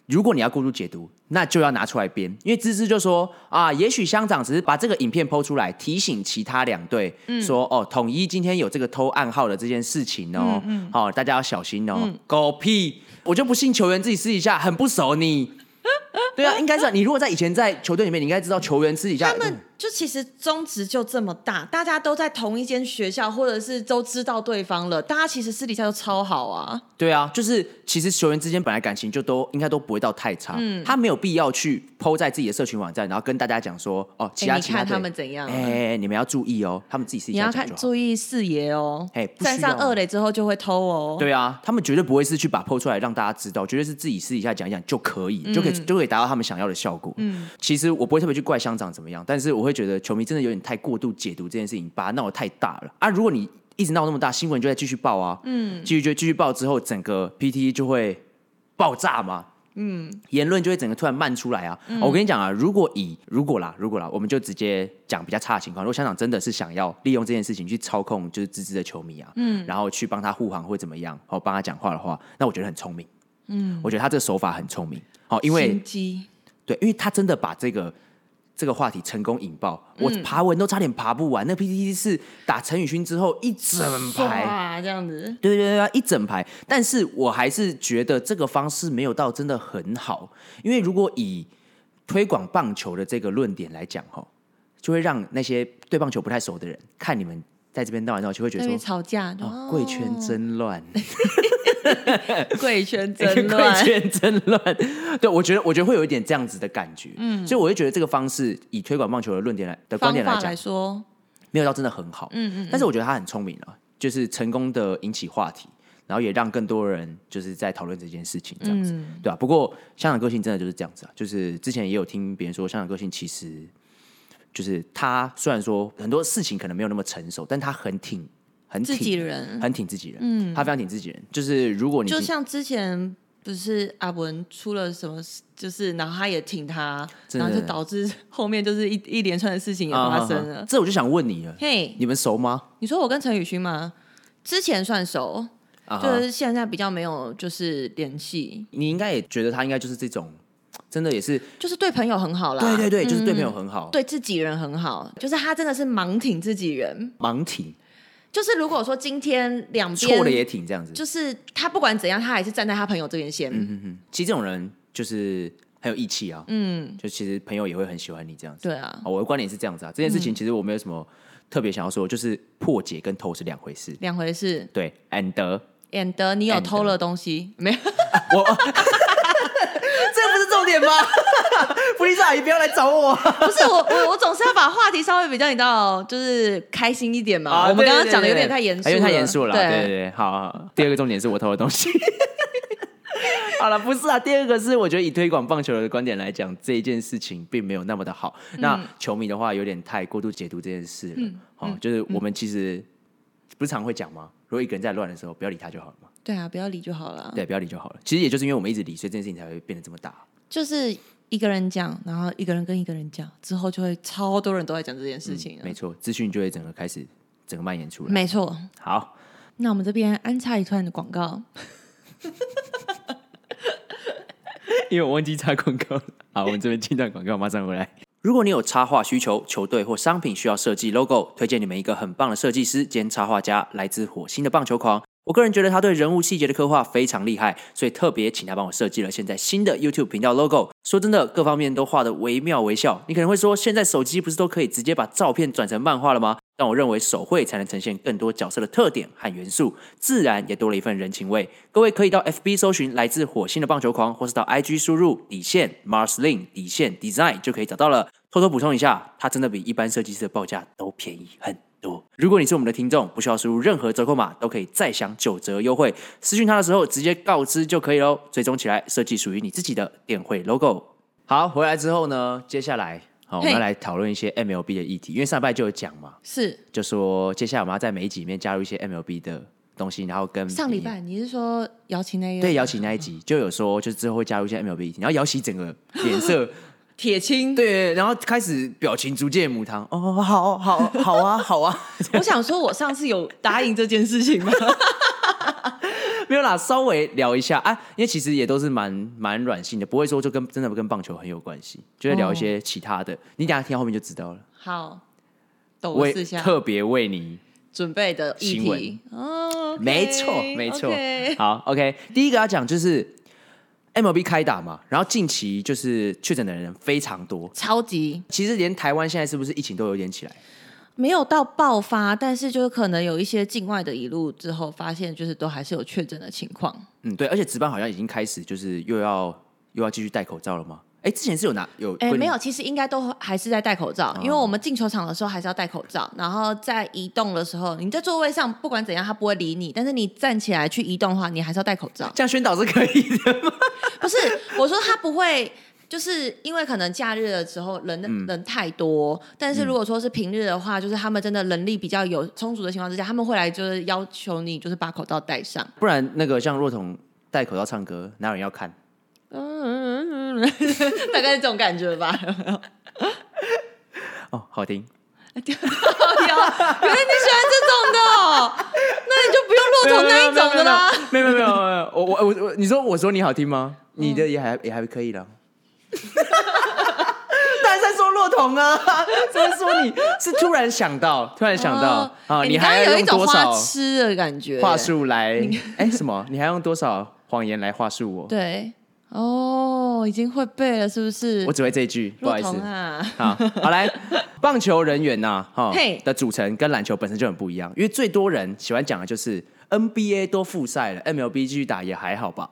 如果你要过度解读，那就要拿出来编，因为芝芝就说啊，也许乡长只是把这个影片 PO 出来，提醒其他两队、嗯、说哦，统一今天有这个偷暗号的这件事情哦，好、大家要小心哦。狗、嗯、屁，我就不信球员自己私底下很不熟你。对啊，应该是你如果在以前在球队里面，你应该知道球员私底下。他们就其实宗旨就这么大，大家都在同一间学校，或者是都知道对方了，大家其实私底下都超好啊。对啊，就是其实球员之间本来感情就都应该都不会到太差，嗯，他没有必要去 PO 在自己的社群网站，然后跟大家讲说哦，其他、欸、你看他们怎样？哎，你们要注意哦，他们自己私底下你要看注意视野哦，哎，站上二垒之后就会偷哦。对啊，他们绝对不会是去把 PO 出来让大家知道，绝对是自己私底下讲一讲就可以，嗯、就可以就可以达到他们想要的效果。嗯，其实我不会特别去怪乡长怎么样，但是我会觉得球迷真的有点太过度解读这件事情，把它闹得太大了。啊！如果你一直闹那么大，新闻就在继续报啊，嗯，继续就继续报之后，整个 PTT 就会爆炸嘛，嗯，言论就会整个突然漫出来啊！嗯、我跟你讲啊，如果以如果啦，如果啦，我们就直接讲比较差的情况，如果香港真的是想要利用这件事情去操控就是芝芝的球迷啊，嗯，然后去帮他护航或怎么样，或帮他讲话的话，那我觉得很聪明，嗯，我觉得他这个手法很聪明，好，因为对，因为他真的把这个这个话题成功引爆，嗯、我爬文都差点爬不完。那 PPT 是打陈宇勋之后一整排这样子，对对对，一整排。但是我还是觉得这个方式没有到真的很好，因为如果以推广棒球的这个论点来讲，哈，就会让那些对棒球不太熟的人看你们在这边闹来闹去，会觉得说吵架，哦，贵圈真乱。贵圈真乱，贵圈真乱。对，我觉得，我觉得会有一点这样子的感觉。嗯，所以我会觉得这个方式，以推广棒球的论点来的观点来讲来说，没有到真的很好。嗯，嗯嗯。但是我觉得他很聪明啊，就是成功的引起话题，然后也让更多人就是在讨论这件事情，这样子，嗯、对吧、啊？不过香港个性真的就是这样子啊，就是之前也有听别人说，香港个性其实就是他虽然说很多事情可能没有那么成熟，但他很挺。很挺自己人，很挺自己人，嗯，他非常挺自己人。就是如果你就像之前不是阿文出了什么，就是然后他也挺他，然后就导致 后面就是一一连串的事情也发生了。这我就想问你了，嘿，你们熟吗？你说我跟陈宇勋吗？之前算熟，就是现在比较没有就是联系。你应该也觉得他应该就是这种，真的也是，就是对朋友很好啦。对对对，就是对朋友很好，对自己人很好，就是他真的是盲挺自己人，盲挺。就是如果说今天两边错了也挺这样子，就是他不管怎样，他还是站在他朋友这边先。嗯嗯嗯。其实这种人就是很有义气啊。嗯。就其实朋友也会很喜欢你这样子。对啊。我的观点是这样子啊，这件事情其实我没有什么特别想要说，就是破解跟偷是两回事。两回事。对，and and 你有偷了东西没有？我。这不是重点吗？弗利社阿姨不要来找我。不是我，我我总是要把话题稍微比较，你知道，就是开心一点嘛。啊、我们刚刚讲的有点太严肃，因为太严肃了。对对对，好，好。第二个重点是我偷的东西。好了，不是啊。第二个是我觉得以推广棒球的观点来讲，这一件事情并没有那么的好。嗯、那球迷的话有点太过度解读这件事了。嗯，好，就是我们其实不是常会讲吗？如果一个人在乱的时候，不要理他就好了嘛。对啊，不要理就好了。对，不要理就好了。其实也就是因为我们一直理，所以这件事情才会变得这么大。就是一个人讲，然后一个人跟一个人讲，之后就会超多人都在讲这件事情。嗯，没错，资讯就会整个开始整个蔓延出来。没错。好，那我们这边安插一段的广告，因为我忘记插广告了。好，我们这边进段广告，马上回来。如果你有插画需求，球队或商品需要设计 logo，推荐你们一个很棒的设计师兼插画家，来自火星的棒球狂。我个人觉得他对人物细节的刻画非常厉害，所以特别请他帮我设计了现在新的 YouTube 频道 logo。说真的，各方面都画得惟妙惟肖。你可能会说，现在手机不是都可以直接把照片转成漫画了吗？但我认为手绘才能呈现更多角色的特点和元素，自然也多了一份人情味。各位可以到 FB 搜寻来自火星的棒球狂，或是到 IG 输入底线 Marsling 底线 Design 就可以找到了。偷偷补充一下，他真的比一般设计师的报价都便宜很多。如果你是我们的听众，不需要输入任何折扣码，都可以再享九折优惠。私讯他的时候直接告知就可以喽。追踪起来，设计属于你自己的电绘 logo。好，回来之后呢，接下来好，我们要来讨论一些 MLB 的议题，因为上礼拜就有讲嘛，是，就说接下来我们要在每一集里面加入一些 MLB 的东西，然后跟上礼拜你是说姚琪那一对姚琪那一集就有说，就是之后会加入一些 MLB，然后姚琪整个脸色铁青，对，然后开始表情逐渐母汤。哦，好好好啊，好啊。我想说，我上次有答应这件事情吗？没有啦，稍微聊一下啊，因为其实也都是蛮蛮软性的，不会说就跟真的跟棒球很有关系，就会聊一些其他的。哦、你等下听到后面就知道了。好，我特别为你准备的新闻哦，没错没错。Okay 好，OK，第一个要讲就是 MLB 开打嘛，然后近期就是确诊的人非常多，超级。其实连台湾现在是不是疫情都有点起来？没有到爆发，但是就是可能有一些境外的一路之后，发现就是都还是有确诊的情况。嗯，对，而且值班好像已经开始就是又要又要继续戴口罩了吗？哎，之前是有拿有哎没有，其实应该都还是在戴口罩，哦、因为我们进球场的时候还是要戴口罩，然后在移动的时候，你在座位上不管怎样，他不会理你，但是你站起来去移动的话，你还是要戴口罩。这样宣导是可以的吗？不是，我说他不会。就是因为可能假日的时候人、嗯、人太多，但是如果说是平日的话，嗯、就是他们真的人力比较有充足的情况之下，他们会来就是要求你就是把口罩戴上，不然那个像若彤戴口罩唱歌，哪有人要看？嗯 大概是这种感觉吧。哦，好听。原来你喜欢这种的、哦，那你就不用骆驼那一种的啦。没有没有没有，我我我我，你说我说你好听吗？你的也还、嗯、也还可以的。他还在说骆统啊？怎么说你是突然想到？突然想到啊？你还要用多少痴的感觉话术来？哎、欸，什么？你还用多少谎言来话术我？对，哦，已经会背了，是不是？我只会这一句，不好意思啊。好，好来，棒球人员呐、啊，哈的组成跟篮球本身就很不一样，因为最多人喜欢讲的就是 NBA 都复赛了，MLB 继续打也还好吧。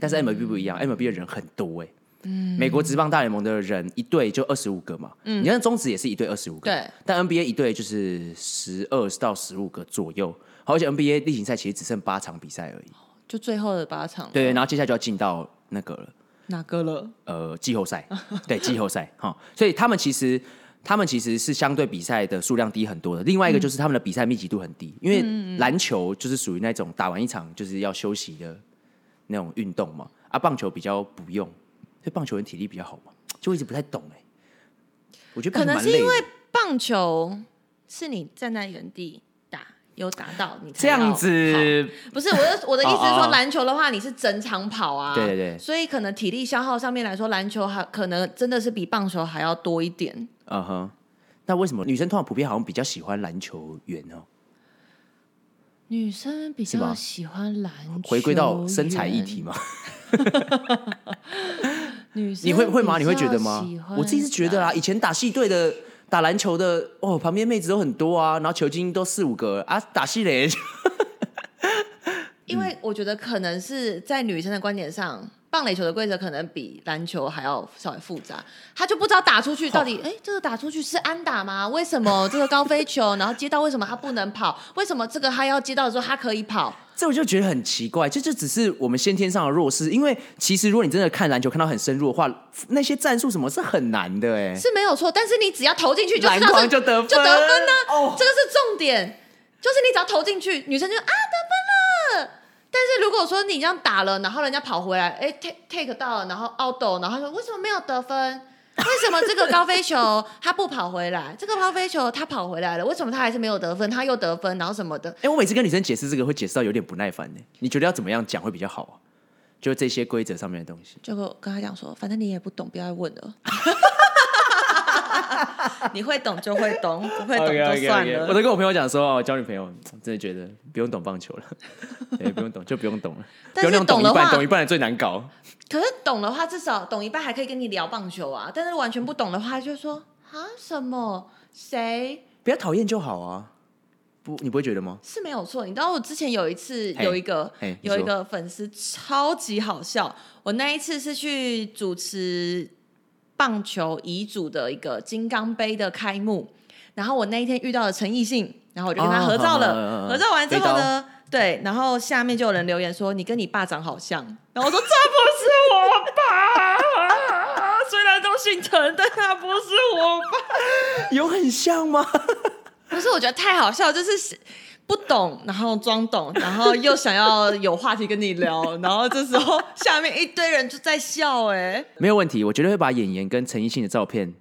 但是 MLB 不一样、嗯、，MLB 的人很多哎、欸。嗯，美国职棒大联盟的人一队就二十五个嘛，嗯，你看中职也是一队二十五个，对，但 NBA 一队就是十二到十五个左右，而且 NBA 例行赛其实只剩八场比赛而已，就最后的八场，对，然后接下来就要进到那个了，哪个了？呃，季后赛，对，季后赛，哈，所以他们其实他们其实是相对比赛的数量低很多的，另外一个就是他们的比赛密集度很低，因为篮球就是属于那种打完一场就是要休息的那种运动嘛，啊，棒球比较不用。所以棒球人体力比较好嘛，就一直不太懂哎、欸。我觉得可能是因为棒球是你站在原地打，有打到你才这样子。不是我的我的意思是说，篮球的话你是整场跑啊，对对对。所以可能体力消耗上面来说，篮球还可能真的是比棒球还要多一点。嗯哼。那为什么女生通常普遍好像比较喜欢篮球员呢？女生比较喜欢篮球，回归到身材议题嘛。女生你会会吗？你会觉得吗？我自己是觉得啊，以前打系队的打篮球的哦，旁边妹子都很多啊，然后球精都四五个啊，打系列。因为我觉得可能是在女生的观点上。棒垒球的规则可能比篮球还要稍微复杂，他就不知道打出去到底，哎、哦，这个打出去是安打吗？为什么这个高飞球，然后接到为什么他不能跑？为什么这个他要接到的时候他可以跑？这我就觉得很奇怪，这就只是我们先天上的弱势。因为其实如果你真的看篮球看到很深入的话，那些战术什么是很难的，哎，是没有错。但是你只要投进去就，就篮筐就得分，就得分呢、啊。哦，这个是重点，就是你只要投进去，女生就啊得分了。但是如果说你这样打了，然后人家跑回来，哎，take take 到了，然后 out 然后说为什么没有得分？为什么这个高飞球他不跑回来？这个高飞球他跑回来了，为什么他还是没有得分？他又得分，然后什么的？哎，我每次跟女生解释这个，会解释到有点不耐烦呢。你觉得要怎么样讲会比较好啊？就这些规则上面的东西，就跟他讲说，反正你也不懂，不要问了。你会懂就会懂，不会懂就算了。Okay, okay, okay. 我都跟我朋友讲说哦，交女朋友真的觉得不用懂棒球了，对，不用懂就不用懂了。但是懂的话，懂一半的最难搞。可是懂的话，至少懂一半还可以跟你聊棒球啊。但是完全不懂的话，就说啊什么谁？不要讨厌就好啊。不，你不会觉得吗？是没有错。你知道我之前有一次有一个有一个粉丝超级好笑。我那一次是去主持。棒球遗嘱的一个金刚杯的开幕，然后我那一天遇到了陈奕迅，然后我就跟他合照了。哦、合照完之后呢，对，然后下面就有人留言说：“你跟你爸长好像。”然后我说：“这不是我爸，虽然都姓陈，但他不是我爸。”有很像吗？不是，我觉得太好笑，就是不懂，然后装懂，然后又想要有话题跟你聊，然后这时候下面一堆人就在笑，哎，没有问题，我绝对会把演员跟陈奕迅的照片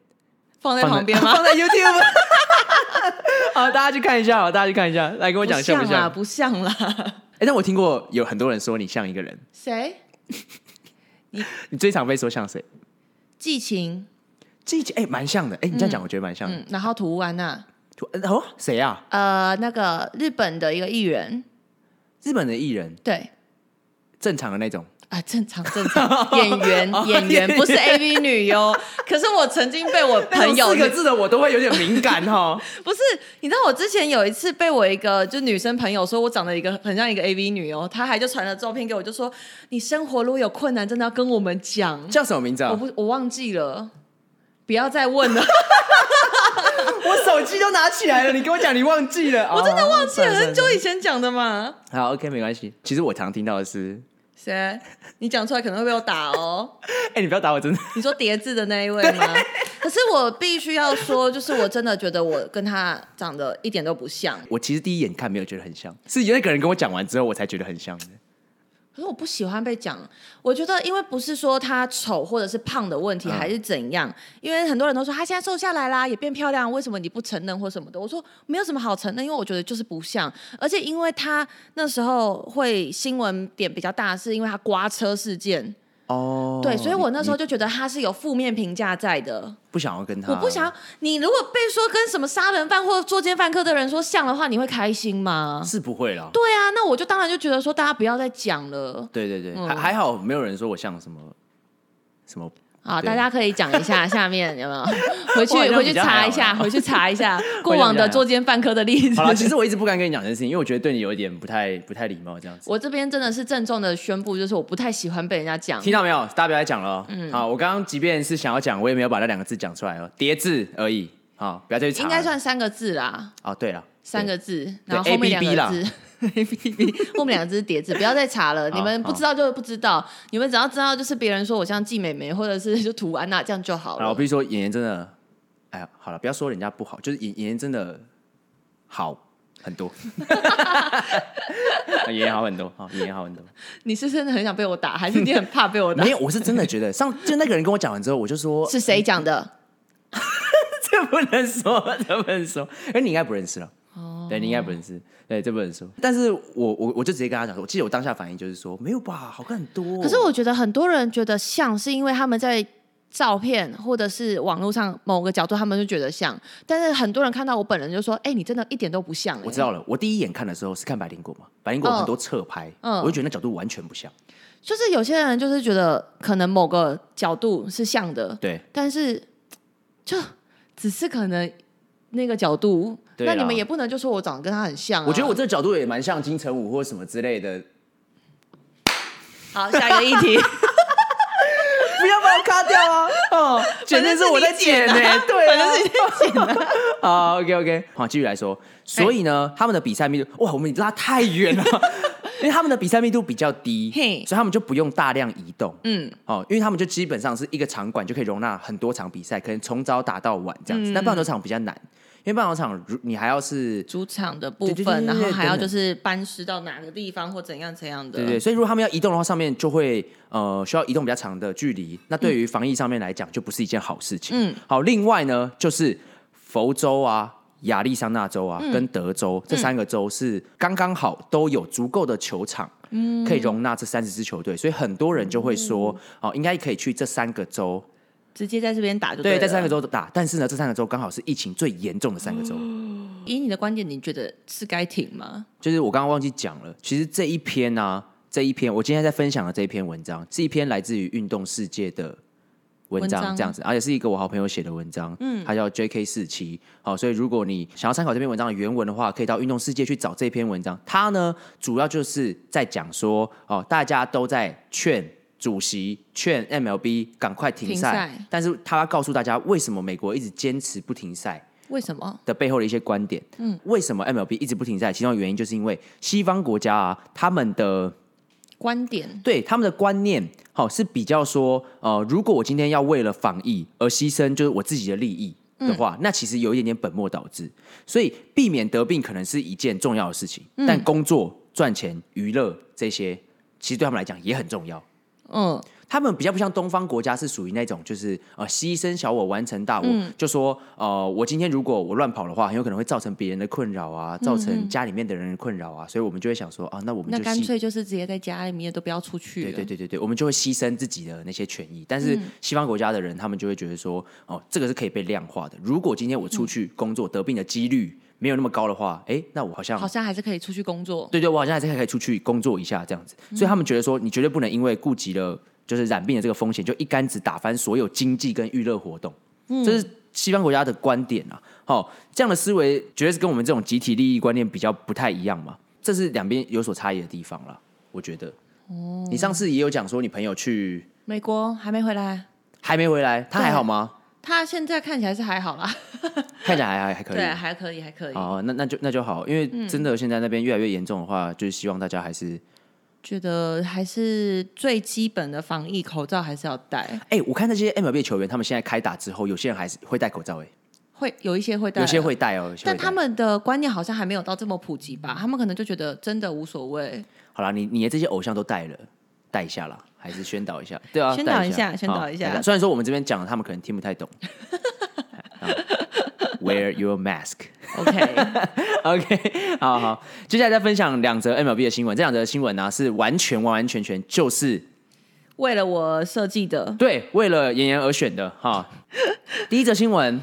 放在旁边吗？放在 YouTube。好，大家去看一下，好，大家去看一下，来跟我讲像不像？不像啦。哎，但我听过有很多人说你像一个人，谁？你你最常被说像谁？季晴，季晴，哎，蛮像的，哎，你这样讲，我觉得蛮像的。然后涂安娜，涂哦，谁啊？呃，那个日本的一个艺人，日本的艺人，对，正常的那种。啊，正常正常，演员演员不是 AV 女优。可是我曾经被我朋友四个字的 我都会有点敏感哈。不是，你知道我之前有一次被我一个就女生朋友说我长得一个很像一个 AV 女优，她还就传了照片给我，就说你生活如果有困难，真的要跟我们讲。叫什么名字啊？我不我忘记了，不要再问了。我手机都拿起来了，你跟我讲你忘记了，我真的忘记了，很久以前讲的嘛。好，OK，没关系。其实我常听到的是。谁？你讲出来可能会被我打哦。哎、欸，你不要打我，真的。你说叠字的那一位吗？可是我必须要说，就是我真的觉得我跟他长得一点都不像。我其实第一眼看没有觉得很像，是有那个人跟我讲完之后，我才觉得很像的。可是我不喜欢被讲，我觉得因为不是说他丑或者是胖的问题，还是怎样？嗯、因为很多人都说他现在瘦下来啦，也变漂亮，为什么你不承认或什么的？我说没有什么好承认，因为我觉得就是不像，而且因为他那时候会新闻点比较大，是因为他刮车事件。哦，对，所以我那时候就觉得他是有负面评价在的，不想要跟他。我不想要你如果被说跟什么杀人犯或作奸犯科的人说像的话，你会开心吗？是不会啦。对啊，那我就当然就觉得说大家不要再讲了。对对对，嗯、还还好，没有人说我像什么什么。好，大家可以讲一下 下面有没有回去回去查一下，回去查一下 过往的作奸犯科的例子。好了，其实我一直不敢跟你讲这件事情，因为我觉得对你有一点不太不太礼貌这样子。我这边真的是郑重的宣布，就是我不太喜欢被人家讲。听到没有？大家不要再讲了。嗯，好，我刚刚即便是想要讲，我也没有把那两个字讲出来哦，叠字而已。好，不要再去查。应该算三个字啦。哦，对了，三个字，然后后面两个字。A P P 我们两个只是叠字，不要再查了。你们不知道就不知道，你们只要知道就是别人说我像季美美，或者是就涂安娜这样就好了。我比如说演员真的，哎呀，好了，不要说人家不好，就是演演员真的好很多，演员好很多，好演员好很多。你是真的很想被我打，还是你很怕被我打？没有，我是真的觉得上就那个人跟我讲完之后，我就说是谁讲的？这不能说，这不能说。哎，你应该不认识了。对，你应该不认识，对，这不能说。但是我我我就直接跟他讲说，我记得我当下反应就是说，没有吧，好看很多。可是我觉得很多人觉得像是因为他们在照片或者是网络上某个角度，他们就觉得像。但是很多人看到我本人就说，哎，你真的一点都不像。我知道了，我第一眼看的时候是看白灵果嘛，白灵果很多侧拍，嗯，我就觉得那角度完全不像。就是有些人就是觉得可能某个角度是像的，对，但是就只是可能那个角度。那你们也不能就说我长得跟他很像啊。我觉得我这个角度也蛮像金城武或什么之类的。好，下一个议题。不要把我卡掉啊！哦，剪的是我在剪呢，对，反正是你在剪。好，OK OK，好，继续来说。所以呢，他们的比赛密度，哇，我们拉太远了，因为他们的比赛密度比较低，所以他们就不用大量移动。嗯，哦，因为他们就基本上是一个场馆就可以容纳很多场比赛，可能从早打到晚这样子。但棒球场比较难。因为棒球场，你还要是主场的部分，然后还要就是搬师到哪个地方或怎样怎样的。对对，所以如果他们要移动的话，上面就会呃需要移动比较长的距离。那对于防疫上面来讲，就不是一件好事情。嗯，好，另外呢，就是佛州啊、亚利桑那州啊跟德州这三个州是刚刚好都有足够的球场，嗯，可以容纳这三十支球队。所以很多人就会说，哦，应该可以去这三个州。直接在这边打就对，在三个州打，但是呢，这三个州刚好是疫情最严重的三个州。以你的观点，你觉得是该停吗？就是我刚刚忘记讲了，其实这一篇呢、啊，这一篇我今天在分享的这一篇文章，这一篇来自于运动世界的文章，这样子，而且是一个我好朋友写的文章，嗯，他叫 J.K. 四七，好，所以如果你想要参考这篇文章的原文的话，可以到运动世界去找这篇文章。他呢，主要就是在讲说，哦，大家都在劝。主席劝 MLB 赶快停赛，但是他要告诉大家为什么美国一直坚持不停赛？为什么的背后的一些观点？嗯，为什么 MLB 一直不停赛？其中的原因就是因为西方国家啊，他们的观点，对他们的观念，好是比较说，呃，如果我今天要为了防疫而牺牲，就是我自己的利益，的话，嗯、那其实有一点点本末倒置。所以避免得病可能是一件重要的事情，嗯、但工作、赚钱、娱乐这些，其实对他们来讲也很重要。嗯。他们比较不像东方国家，是属于那种就是呃牺牲小我完成大我，嗯、就说呃我今天如果我乱跑的话，很有可能会造成别人的困扰啊，造成家里面的人的困扰啊，所以我们就会想说啊，那我们就那干脆就是直接在家里面都不要出去。对对对对对，我们就会牺牲自己的那些权益。但是西方国家的人，他们就会觉得说哦，这个是可以被量化的。如果今天我出去工作得病的几率没有那么高的话，哎，那我好像好像还是可以出去工作。对对，我好像还是可以出去工作一下这样子。所以他们觉得说，你绝对不能因为顾及了。就是染病的这个风险，就一竿子打翻所有经济跟娱乐活动，嗯、这是西方国家的观点啊。好、哦，这样的思维绝对是跟我们这种集体利益观念比较不太一样嘛。这是两边有所差异的地方了，我觉得。哦，你上次也有讲说你朋友去美国还没回来，还没回来，他还好吗？他现在看起来是还好啦，看起来还还还可以，对，还可以，还可以。哦，那那就那就好，因为真的现在那边越来越严重的话，就是希望大家还是。觉得还是最基本的防疫口罩还是要戴。哎、欸，我看那些 MLB 球员，他们现在开打之后，有些人还是会戴口罩。哎，会有一些会戴，有些会戴哦。但他们的观念好像还没有到这么普及吧？他们可能就觉得真的无所谓。好了，你你的这些偶像都戴了，戴一下啦，还是宣导一下？对啊，宣导一下，宣导一下。虽然说我们这边讲，他们可能听不太懂。Wear your mask. OK，OK，好好。接下来再分享两则 MLB 的新闻。这两则新闻呢、啊，是完全完完全全就是为了我设计的，对，为了妍妍而选的哈。第一则新闻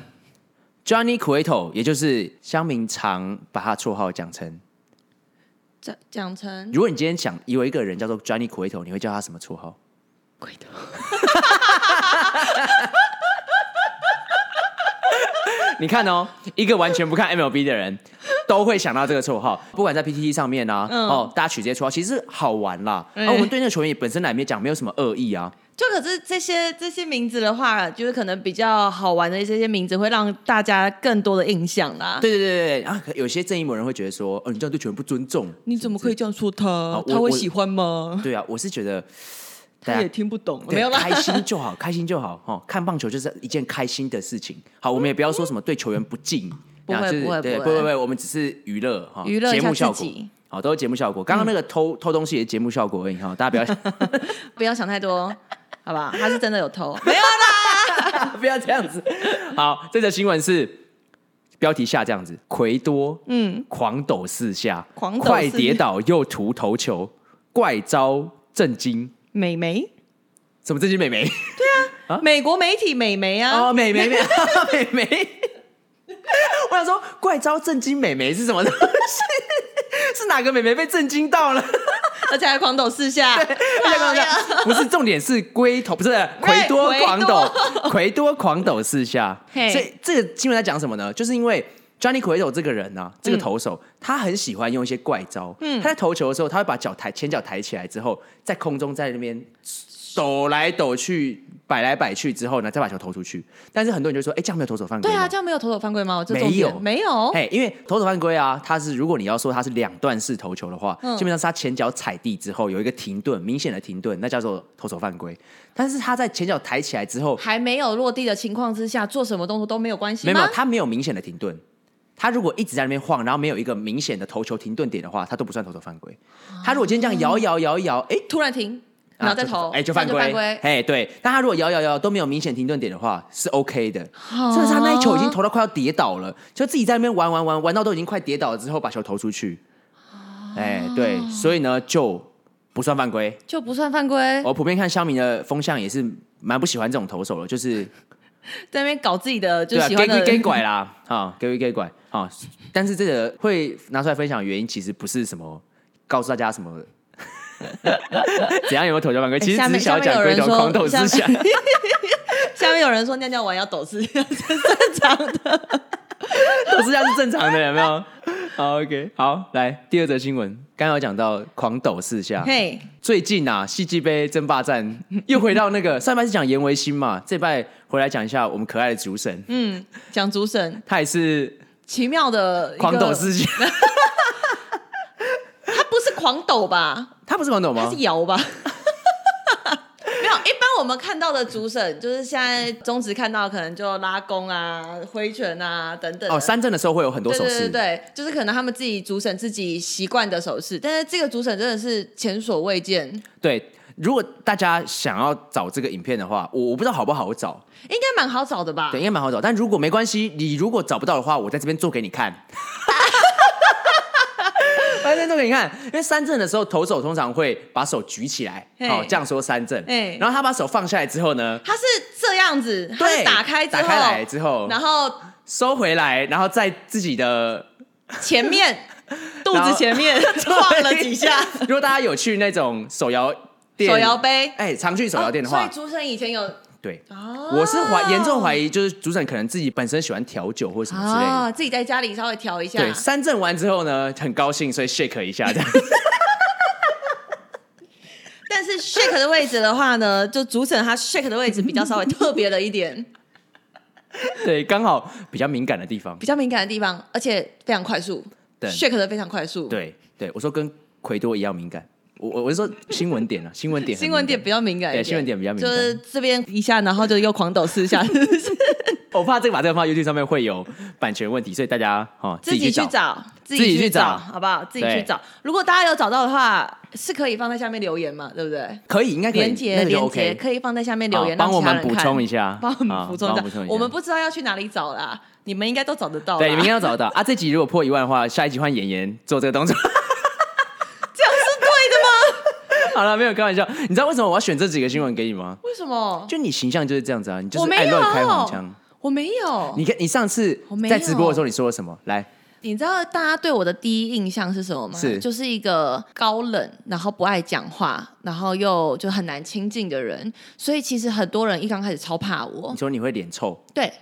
，Johnny Cueto，也就是乡民常把他绰号讲成讲讲成。如果你今天想以为一个人叫做 Johnny Cueto，你会叫他什么绰号？Cueto。你看哦，一个完全不看 MLB 的人都会想到这个绰号，不管在 PTT 上面啊，嗯、哦，大家取这些绰号其实好玩啦。而、嗯啊、我们对那个球员也本身来没讲，没有什么恶意啊。就可是这些这些名字的话，就是可能比较好玩的这些名字，会让大家更多的印象啦。对对对对啊，有些正义某人会觉得说，哦，你这样对球员不尊重，你怎么可以这样说他？他会喜欢吗？对啊，我是觉得。他也听不懂，没有啦，开心就好，开心就好。哈，看棒球就是一件开心的事情。好，我们也不要说什么对球员不敬，不会不会不会不会，我们只是娱乐哈，娱乐节目效果。好，都是节目效果。刚刚那个偷偷东西也是节目效果而已哈，大家不要 不要想太多，好不好？他是真的有偷，没有啦，不要这样子。好，这则新闻是标题下这样子：奎多嗯狂抖四下，狂快跌倒又突投球，怪招震惊。美眉？什么震惊美眉？对啊，啊美国媒体美眉啊！哦，美眉美 美眉。我想说，怪招震惊美眉是什么东西？是哪个美眉被震惊到了？而且还狂抖四下。对，狂抖四下。不是重点是龟头，不是奎多狂抖，奎多狂抖四下。所以这个新闻在讲什么呢？就是因为。Johnny Cueto 这个人呢、啊，这个投手，嗯、他很喜欢用一些怪招。嗯，他在投球的时候，他会把脚抬前脚抬起来之后，在空中在那边抖来抖去，摆来摆去之后呢，再把球投出去。但是很多人就说：“哎，这样没有投手犯规？”对啊，这样没有投手犯规吗？没有，没有。哎，因为投手犯规啊，他是如果你要说他是两段式投球的话，嗯、基本上是他前脚踩地之后有一个停顿，明显的停顿，那叫做投手犯规。但是他在前脚抬起来之后，还没有落地的情况之下，做什么动作都没有关系吗？没有，他没有明显的停顿。他如果一直在那边晃，然后没有一个明显的投球停顿点的话，他都不算投手犯规。他如果今天这样摇摇摇摇，哎，突然停，然后再投，哎，就犯规。哎，对。但他如果摇摇摇都没有明显停顿点的话，是 OK 的。甚至他那一球已经投到快要跌倒了，就自己在那边玩玩玩玩到都已经快跌倒了之后，把球投出去。哎，对，所以呢就不算犯规，就不算犯规。我普遍看乡民的风向也是蛮不喜欢这种投手的，就是。在那边搞自己的，就喜欢的给拐啦，啊，给给拐啊！但是这个会拿出来分享的原因，其实不是什么告诉大家什么 怎样有没有头条犯规，其实只是想要讲龟头狂抖思想。下面有人说尿尿完要抖是正常的，抖四下是正常的，有没有？好，OK，好，来第二则新闻，刚刚有讲到狂抖四下。嘿，最近啊，戏剧杯争霸战 又回到那个上半是讲严维新嘛，这拜回来讲一下我们可爱的主审。嗯，讲主审，他也是奇妙的狂抖四下。他不是狂抖吧？他不是狂抖吗？他是摇吧？我我们看到的主审，就是现在中职看到可能就拉弓啊、挥拳啊等等。哦，三振的时候会有很多手势，对对对，就是可能他们自己主审自己习惯的手势，但是这个主审真的是前所未见。对，如果大家想要找这个影片的话，我我不知道好不好找，应该蛮好找的吧？对，应该蛮好找。但如果没关系，你如果找不到的话，我在这边做给你看。我在这边做给你看，因为三振的时候，投手通常会把手举起来，好、哦、这样说三振。然后他把手放下来之后呢，他是这样子，他是打开之后，打开来之后，然后收回来，然后在自己的 前面肚子前面 晃了几下。如果大家有去那种手摇店、手摇杯，哎，常去手摇店的话，哦、所以朱生以前有。对，哦、我是怀严重怀疑，就是主审可能自己本身喜欢调酒或什么之类的，哦、自己在家里稍微调一下。对，三振完之后呢，很高兴，所以 shake 一下这样。但是 shake 的位置的话呢，就主审他 shake 的位置比较稍微特别了一点。对，刚好比较敏感的地方，比较敏感的地方，而且非常快速。对，shake 的非常快速。对，对我说跟奎多一样敏感。我我是说新闻点啊，新闻点，新闻点比较敏感一点，对，新闻点比较敏感，就是这边一下，然后就又狂抖四下。我怕这个把这个放 YouTube 上面会有版权问题，所以大家哈 自己去找，自己去找，好不好？自己去找。如果大家有找到的话，是可以放在下面留言嘛？对不对？可以，应该可以。连接连接可以放在下面留言，帮我们补充一下，帮我们补充一下。我们不知道要去哪里找啦，你们应该都找得到。对，你们应该都找得到啊！这集如果破一万的话，下一集换妍妍做这个动作。好了，没有开玩笑。你知道为什么我要选这几个新闻给你吗？为什么？就你形象就是这样子啊，你就是爱乱开黄腔。我没有。你看，你上次在直播的时候，你说了什么？来，你知道大家对我的第一印象是什么吗？是，就是一个高冷，然后不爱讲话，然后又就很难亲近的人。所以其实很多人一刚开始超怕我。你说你会脸臭？对。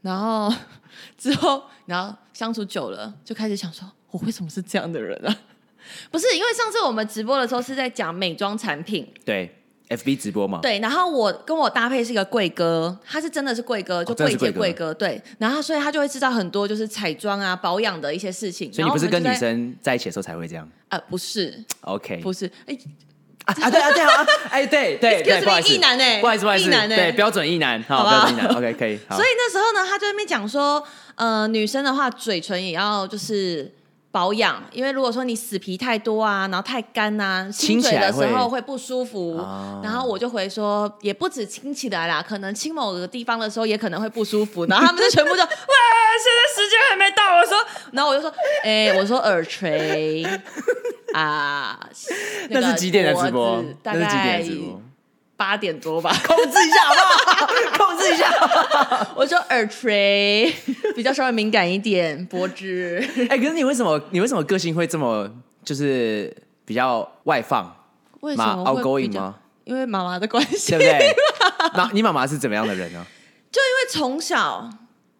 然后 之后，然后相处久了，就开始想说，我为什么是这样的人啊？不是，因为上次我们直播的时候是在讲美妆产品，对，FB 直播嘛。对，然后我跟我搭配是一个贵哥，他是真的是贵哥，就贵姐贵哥，对。然后所以他就会知道很多就是彩妆啊保养的一些事情。所以你不是跟女生在一起的时候才会这样？啊，不是，OK，不是，哎，啊啊对啊对啊，哎对对 对，不好意思，异男哎，不好意思不好意思，对，标准异男，好标准异男，OK 可以。所以那时候呢，他就在那边讲说，呃，女生的话嘴唇也要就是。保养，因为如果说你死皮太多啊，然后太干啊，清嘴的时候会不舒服。然后我就回说，也不止清起来啦，可能清某个地方的时候也可能会不舒服。然后他们就全部就，哇，现在时间还没到。我说，然后我就说，哎、欸，我说耳垂啊，那是几点的直播？大概几点直播？八点多吧，控制一下好不好？控制一下。我说耳垂比较稍微敏感一点，脖子。哎、欸，可是你为什么你为什么个性会这么就是比较外放？为什么 outgoing 吗？因为妈妈的关系，对不对？妈，你妈妈是怎么样的人呢？就因为从小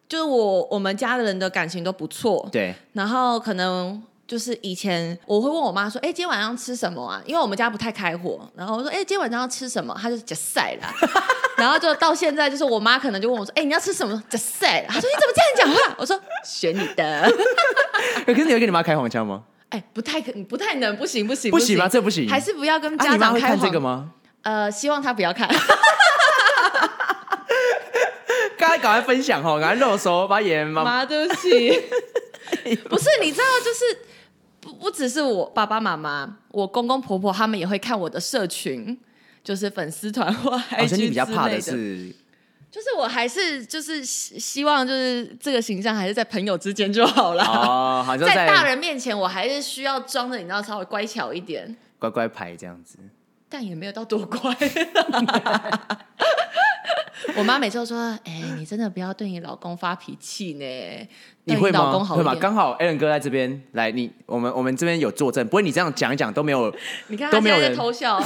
就是我我们家的人的感情都不错，对，然后可能。就是以前我会问我妈说：“哎、欸，今天晚上吃什么啊？”因为我们家不太开火，然后我说：“哎、欸，今天晚上要吃什么？”她就讲晒啦。然后就到现在，就是我妈可能就问我说：“哎、欸，你要吃什么？”讲晒。她说：“你怎么这样讲话？”我说：“选你的。”可是你会跟你妈开黄腔吗？不太可，不太能，不行，不行，不行吗？这不行，还是不要跟家长看这个吗？呃，希望他不要看。刚才赶快分享哦，赶快肉手把盐妈妈对不起，不是你知道就是。不不只是我爸爸妈妈，我公公婆婆他们也会看我的社群，就是粉丝团或 IG 之类的。比较怕的是，就是我还是就是希望就是这个形象还是在朋友之间就好了。哦，好像在，在大人面前我还是需要装的，你知道稍微乖巧一点，乖乖牌这样子，但也没有到多乖。我妈每次都说：“哎、欸，你真的不要对你老公发脾气呢。”你会吗？会吗？刚好 Alan 哥在这边，来，你我们我们这边有作证。不会，你这样讲一讲都没有，你看都没有人偷笑。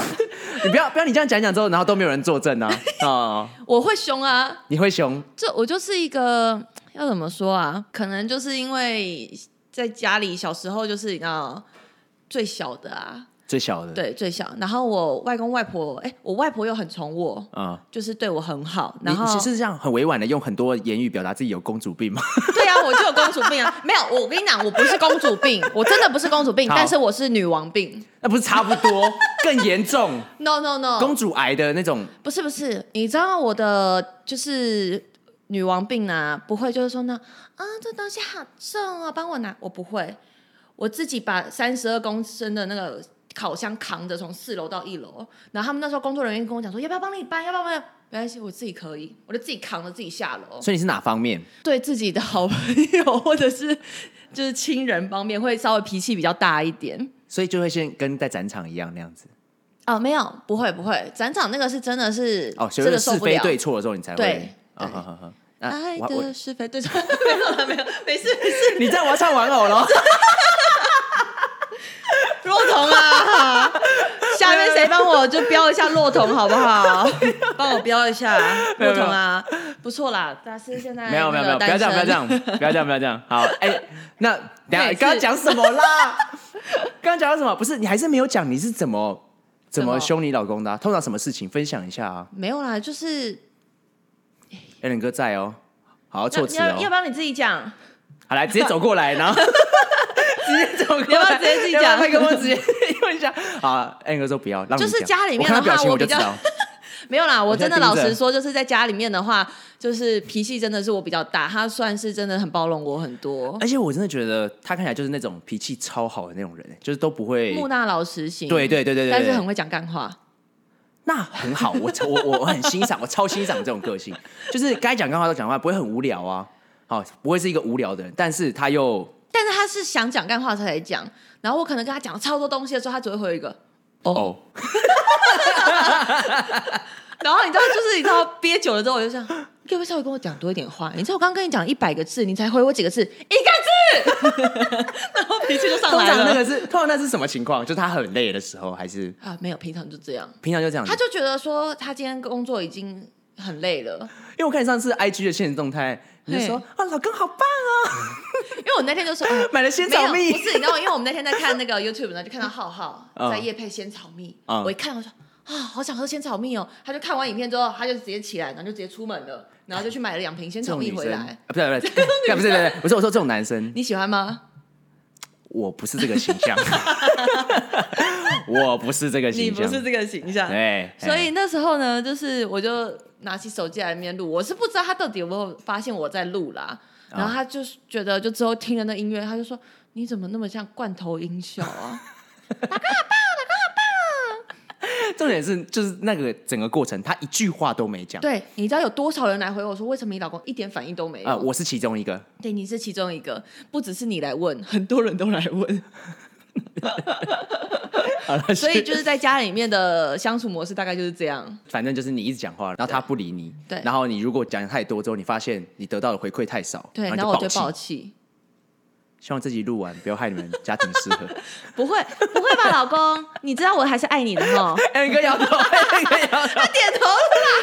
你不要不要，你这样讲一讲之后，然后都没有人作证啊！啊，我会凶啊！你会凶？这我就是一个要怎么说啊？可能就是因为在家里小时候就是你知道最小的啊。最小的，对，最小。然后我外公外婆，哎，我外婆又很宠我，嗯，就是对我很好。然后你是这样很委婉的用很多言语表达自己有公主病吗？对啊，我就有公主病啊。没有，我跟你讲，我不是公主病，我真的不是公主病，但是我是女王病。那不是差不多，更严重？No No No，公主癌的那种。不是不是，你知道我的就是女王病啊，不会就是说呢，啊，这东西好重啊，帮我拿，我不会，我自己把三十二公升的那个。烤箱扛着从四楼到一楼，然后他们那时候工作人员跟我讲说，要不要帮你搬？要不要搬？没关系，我自己可以，我就自己扛着自己下楼。所以你是哪方面？对自己的好朋友或者是 就是亲人方面会稍微脾气比较大一点，所以就会先跟在展场一样那样子。哦，没有，不会不会，展场那个是真的是哦，所以是非对错的时候你才会对。好好好，爱的是非对错，没有了没有，没事没事，你这样我要唱玩偶了。骆驼啊，下面谁帮我就标一下骆驼好不好？帮我标一下骆驼啊，不错啦。大师现在没有没有没有，不要这样不要这样不要这样不要这样。好，哎，那 等下刚刚讲什么啦？刚刚讲到什么？不是你还是没有讲你是怎么怎么凶你老公的？通常什么事情分享一下啊？没有啦，就是艾伦哥在哦，好措辞哦，要不要你自己讲？好，来直接走过来，然后。直接走，要不要直接自己讲？他跟我直接 用一下。好，安哥说不要，让就是家里面的话，我比较 没有啦。我真的老实说，就是在家里面的话，就是脾气真的是我比较大。他算是真的很包容我很多，而且我真的觉得他看起来就是那种脾气超好的那种人，就是都不会木讷老实型。对对对对对，但是很会讲干话，那很好。我我我我 很欣赏，我超欣赏这种个性，就是该讲干话都讲话，不会很无聊啊。好，不会是一个无聊的人，但是他又。但是他是想讲干话才来讲，然后我可能跟他讲超多东西的时候，他只会回一个哦。Oh. 然后你知道，就是你知道憋久了之后，我就想，你可不可以稍微跟我讲多一点话？你知道我刚刚跟你讲一百个字，你才回我几个字？一个字，然后脾气就上来了。通常那个是，通常那是什么情况？就他很累的时候，还是啊？没有，平常就这样，平常就这样。他就觉得说，他今天工作已经很累了，因为我看你上次 IG 的现实动态。你就说啊，老公好棒哦！因为我那天就说 买了仙草蜜，不是你知道吗？因为我们那天在看那个 YouTube 呢，就看到浩浩在夜配仙草蜜。我一看我说啊，好想喝仙草蜜哦！他就看完影片之后，他就直接起来，然后就直接出门了，然后就去买了两瓶仙草蜜回来。不是不是不是不是不是，我说这种男生你喜欢吗？我不是这个形象，我不是这个形象，你不是这个形象。对，所以那时候呢，就是我就。拿起手机来面录，我是不知道他到底有没有发现我在录啦。Oh. 然后他就是觉得，就之后听了那音乐，他就说：“你怎么那么像罐头音效啊？”大哥好棒，大哥好棒。重点是，就是那个整个过程，他一句话都没讲。对，你知道有多少人来回我说，为什么你老公一点反应都没有？啊，我是其中一个。对，你是其中一个，不只是你来问，很多人都来问。所以就是在家里面的相处模式大概就是这样。反正就是你一直讲话，然后他不理你。对。然后你如果讲太多之后，你发现你得到的回馈太少，对，然后我就爆气。希望自己录完不要害你们家庭失和。不会，不会吧，老公？你知道我还是爱你的哈。哎，哥摇头，哥摇头。他点头了。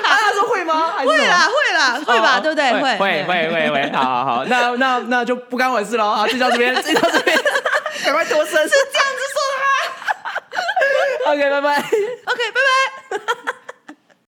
他说会吗？会啦，会啦，会吧？对不对？会，会，会，会，会。好好好，那那那就不干我的事喽。好，就到这边，就到这边。赶快脱身。是这样子说的吗？OK，拜拜。OK，拜拜。